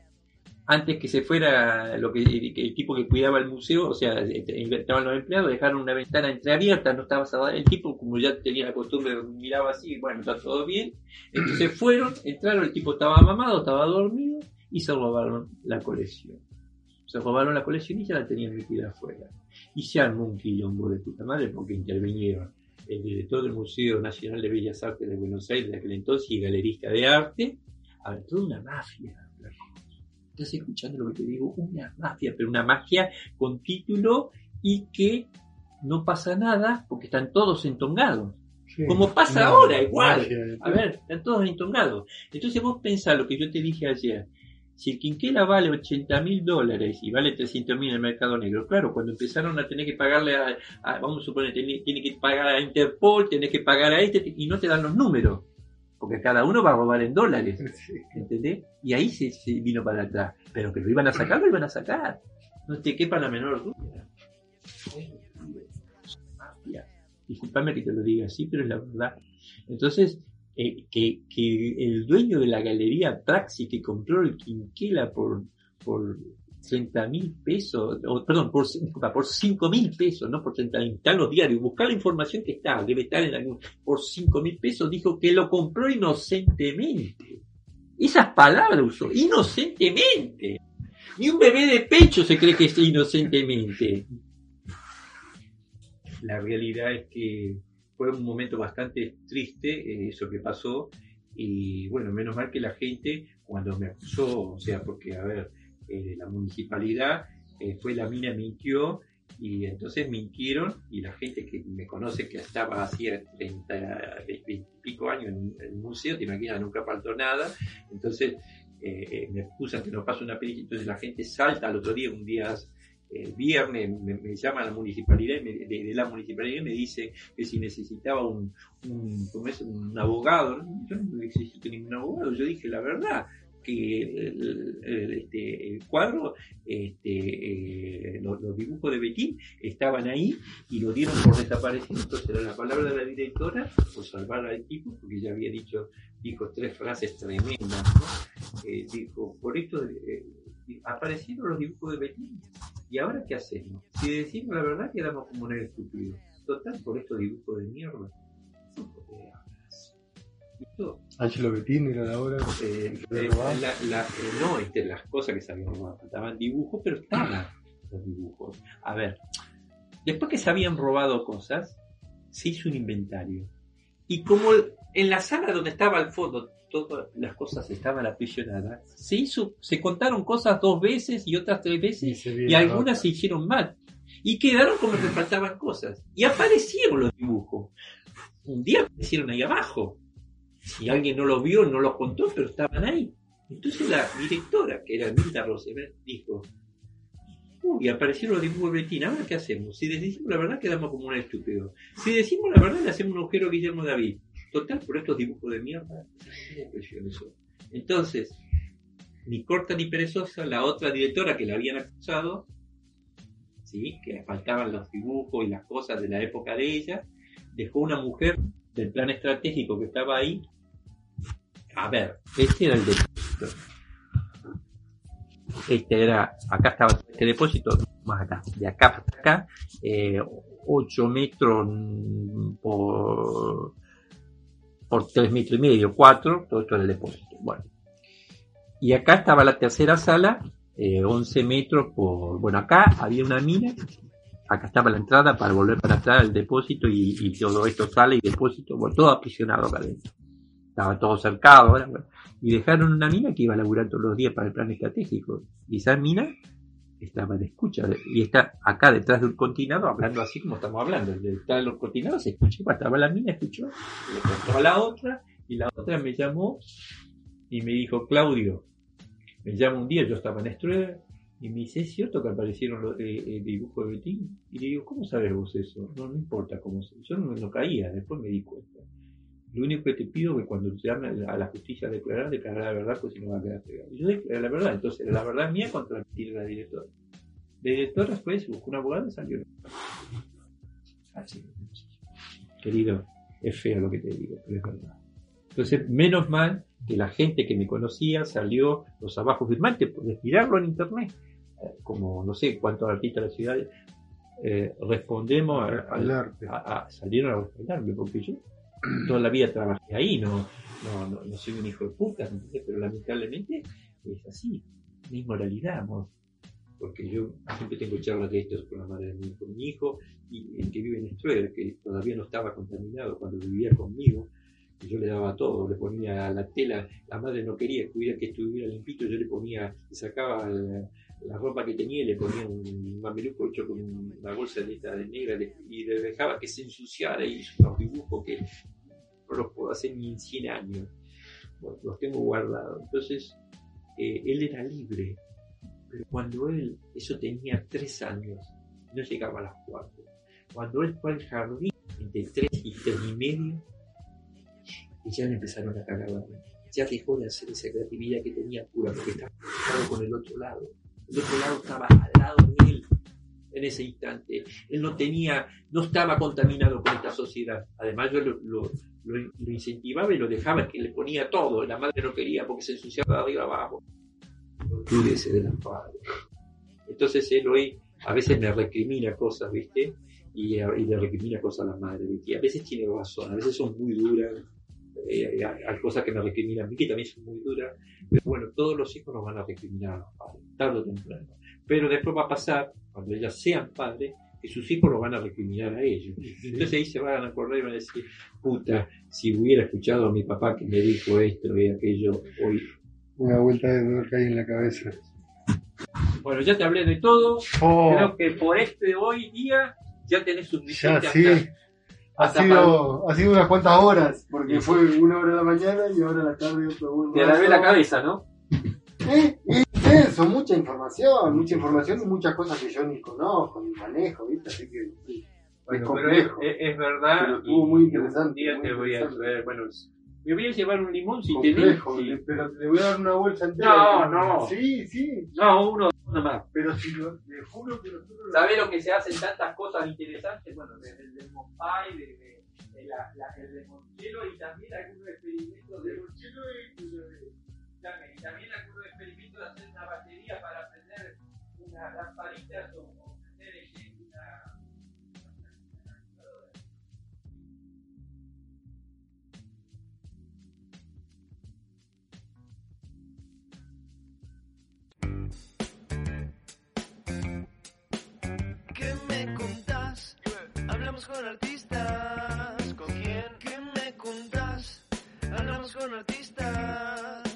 antes que se fuera lo que, el tipo que cuidaba el museo, o sea, estaban los empleados, dejaron una ventana entreabierta, no estaba cerrada. El tipo, como ya tenía la costumbre, miraba así, bueno, está todo bien. Entonces fueron, entraron, el tipo estaba mamado, estaba dormido y se robaron la colección. Se robaron la colección y ya la tenían metida afuera. Y se armó un quilombo de puta madre porque intervinieron el director del Museo Nacional de Bellas Artes de Buenos Aires de aquel entonces y galerista de arte. A toda una mafia. ¿Estás escuchando lo que te digo? Una mafia, pero una mafia con título y que no pasa nada porque están todos entongados. Sí. Como pasa No, ahora, igual. magia. A ver, están todos entongados. Entonces vos pensás lo que yo te dije ayer. Si el quinquela vale 80 mil dólares y vale 300 mil en el mercado negro, claro, cuando empezaron a tener que pagarle a, a- vamos a suponer, tiene, tiene que pagar a Interpol, tiene que pagar a este, y no te dan los números, porque cada uno va a robar en dólares. *laughs* ¿Entendés? Y ahí se, se vino para atrás. Pero que lo iban a sacar, lo iban a sacar. No te quepa la menor duda. Disculpame que te lo diga así, pero es la verdad. Entonces, eh, que, que el dueño de la galería Praxi que compró el Quinquela por, por 30 mil pesos, perdón, por, disculpa, por 5 mil pesos, no por 30 mil, los diarios, buscar la información que está, debe estar en algún, por 5 mil pesos, dijo que lo compró inocentemente. Esas palabras usó, inocentemente. Ni un bebé de pecho se cree que es inocentemente. La realidad es que fue un momento bastante triste eh, eso que pasó. Y bueno, menos mal que la gente, cuando me acusó, o sea, porque, a ver, eh, la municipalidad eh, fue la mina mintió y entonces mintieron y la gente que me conoce que estaba hacía 30, 20 y pico años en el museo, te imaginas, nunca faltó nada, entonces eh, eh, me acusan que no pasa una película, entonces la gente salta al otro día, un día eh, viernes, me, me llama a la municipalidad me- de, de la municipalidad y me dice que si necesitaba un, un, ¿cómo es? un abogado, yo no necesito ningún abogado, yo dije la verdad el, este, el cuadro, este, eh, los, dibujos de Betín estaban ahí y lo dieron por desaparecido. Entonces era la palabra de la directora por salvar al tipo, porque ya había dicho, dijo tres frases tremendas, ¿no? Eh, dijo, por esto eh, aparecieron los dibujos de Betín. ¿Y ahora qué hacemos? Si decimos la verdad quedamos como un estúpido. Total, por estos dibujos de mierda. Angelo Bettini era la obra. eh, ¿Lo eh, la- la- eh, no, este, las cosas que se habían robado, faltaban dibujos, pero estaban los dibujos. A ver, después que se habían robado cosas, se hizo un inventario. Y como en la sala donde estaba al fondo todas las cosas estaban aprisionadas, se hizo, se contaron cosas dos veces y otras tres veces y viene algunas se hicieron mal. Y quedaron como que faltaban cosas. Y aparecieron los dibujos. Un día aparecieron ahí abajo. Si alguien no los vio, no los contó, pero estaban ahí. Entonces la directora, que era Milda Roosevelt, dijo, uy, aparecieron los dibujos de Betina, ahora qué hacemos? Si decimos la verdad quedamos como un estúpido. Si decimos la verdad le hacemos un agujero a Guillermo David. Total, por estos dibujos de mierda. Entonces, ni corta ni perezosa, la otra directora que la habían acusado, ¿sí? que le faltaban los dibujos y las cosas de la época de ella, dejó una mujer del plan estratégico que estaba ahí. A ver, este era el depósito. Este era, acá estaba este depósito, más acá, de acá hasta acá, eh, 8 metros por, por 3 metros y medio, 4, todo esto era el depósito. Bueno, y acá estaba la tercera sala, eh, 11 metros por... Bueno, acá había una mina, acá estaba la entrada para volver para atrás al depósito y, y todo esto sale y depósito, bueno, todo aprisionado acá adentro. Estaba todo cercado, bueno. y dejaron una mina que iba a laburar todos los días para el plan estratégico. Y esa mina estaba de escucha, y está acá detrás del continado hablando así como estamos hablando. Detrás del continado se escucha, igual estaba la mina, escuchó, le contó a la otra, y la otra me llamó y me dijo, Claudio, me llama un día, yo estaba en Struer, y me dice, ¿es cierto que aparecieron los eh, eh, de Betín? Y le digo, ¿cómo sabes vos eso? No, no importa cómo sé. Yo no, no caía, después me di cuenta. Lo único que te pido es que cuando te llame a la justicia a declarar, declarar la verdad, pues si no va a quedar pegado. Yo declaré la verdad, entonces la verdad mía contra la de la directora. La directora después buscó un abogado y salió. Así. Querido, es feo lo que te digo, pero es verdad. Entonces, menos mal que la gente que me conocía salió los abajo firmantes, puedes mirarlo en internet, como no sé cuántos artistas de la ciudad eh, respondemos a, Al arte. a- a- salieron a responderme, porque yo *clears throat* toda la vida trabajé ahí, no, no, no, no soy un hijo de puta, pero lamentablemente es así, no hay moralidad, amor. Porque yo siempre tengo charlas de estos con la madre de mi, con mi hijo y el que vive en Struer, que todavía no estaba contaminado cuando vivía conmigo, y yo le daba todo, le ponía la tela, la madre no quería que hubiera- que estuviera limpito, yo le ponía, le sacaba la, la ropa que tenía le ponía un mameluco hecho con una bolsa de de negra y le dejaba que se ensuciara y hizo unos dibujos que no los puedo hacer ni en 100 años. Los tengo guardados. Entonces, eh, él era libre, pero cuando él, eso tenía tres años, no llegaba a las cuatro. Cuando él fue al jardín, entre tres y tres y medio, y ya le empezaron a cagar la. Ya dejó de hacer esa creatividad que tenía pura, porque estaba con el otro lado. Lado estaba al lado de él en ese instante. Él no tenía, no estaba contaminado con esta sociedad. Además, yo lo, lo- lo- incentivaba y lo dejaba que le ponía todo. La madre no quería porque se ensuciaba de arriba abajo. Olvídese de las padres. Entonces él hoy a veces me recrimina cosas, ¿viste? Y, le recrimina cosas a la madre, ¿viste? Y a veces tiene razón, a veces son muy duras. Eh, hay hay cosas que me recriminan a mí que también son muy duras. Pero bueno, todos los hijos nos van a recriminar a los padres, tarde o temprano. Pero después va a pasar, cuando ellas sean padres, que sus hijos los van a recriminar a ellos. Entonces ahí se van a acordar y van a decir, puta, si hubiera escuchado a mi papá que me dijo esto y aquello hoy. Una vuelta de dolor que hay en la cabeza. Bueno, ya te hablé de todo. Oh, Creo que por este hoy día ya tenés ya suficiente sí. Ha sido, ha sido unas cuantas horas, porque fue una hora de la mañana y ahora la tarde otro buen Te lavé la cabeza, ¿no? Eh, es intenso, mucha información, mucha información y muchas cosas que yo ni conozco, ni manejo, ¿viste? Así que sí, es Bueno, pero es, complejo. es- es verdad. Pero estuvo muy Un interesante, día muy te voy a interesante. traer, bueno, me voy a llevar un limón si tenés. complejo, sí. le- pero le voy a dar una bolsa entera. No, no. Sí, sí, No, uno nomás. pero si lo, le juro que nosotros... ¿Sabés lo que se hacen tantas cosas interesantes? Bueno, desde el de, de- de la, la- el limonchelo y también algunos experimentos de Dame, y también algunos experimentos de hacer una batería para prender unas lamparitas o, me contás? Hablamos con artistas. ¿Con quién? ¿Qué me contás? Hablamos con artistas.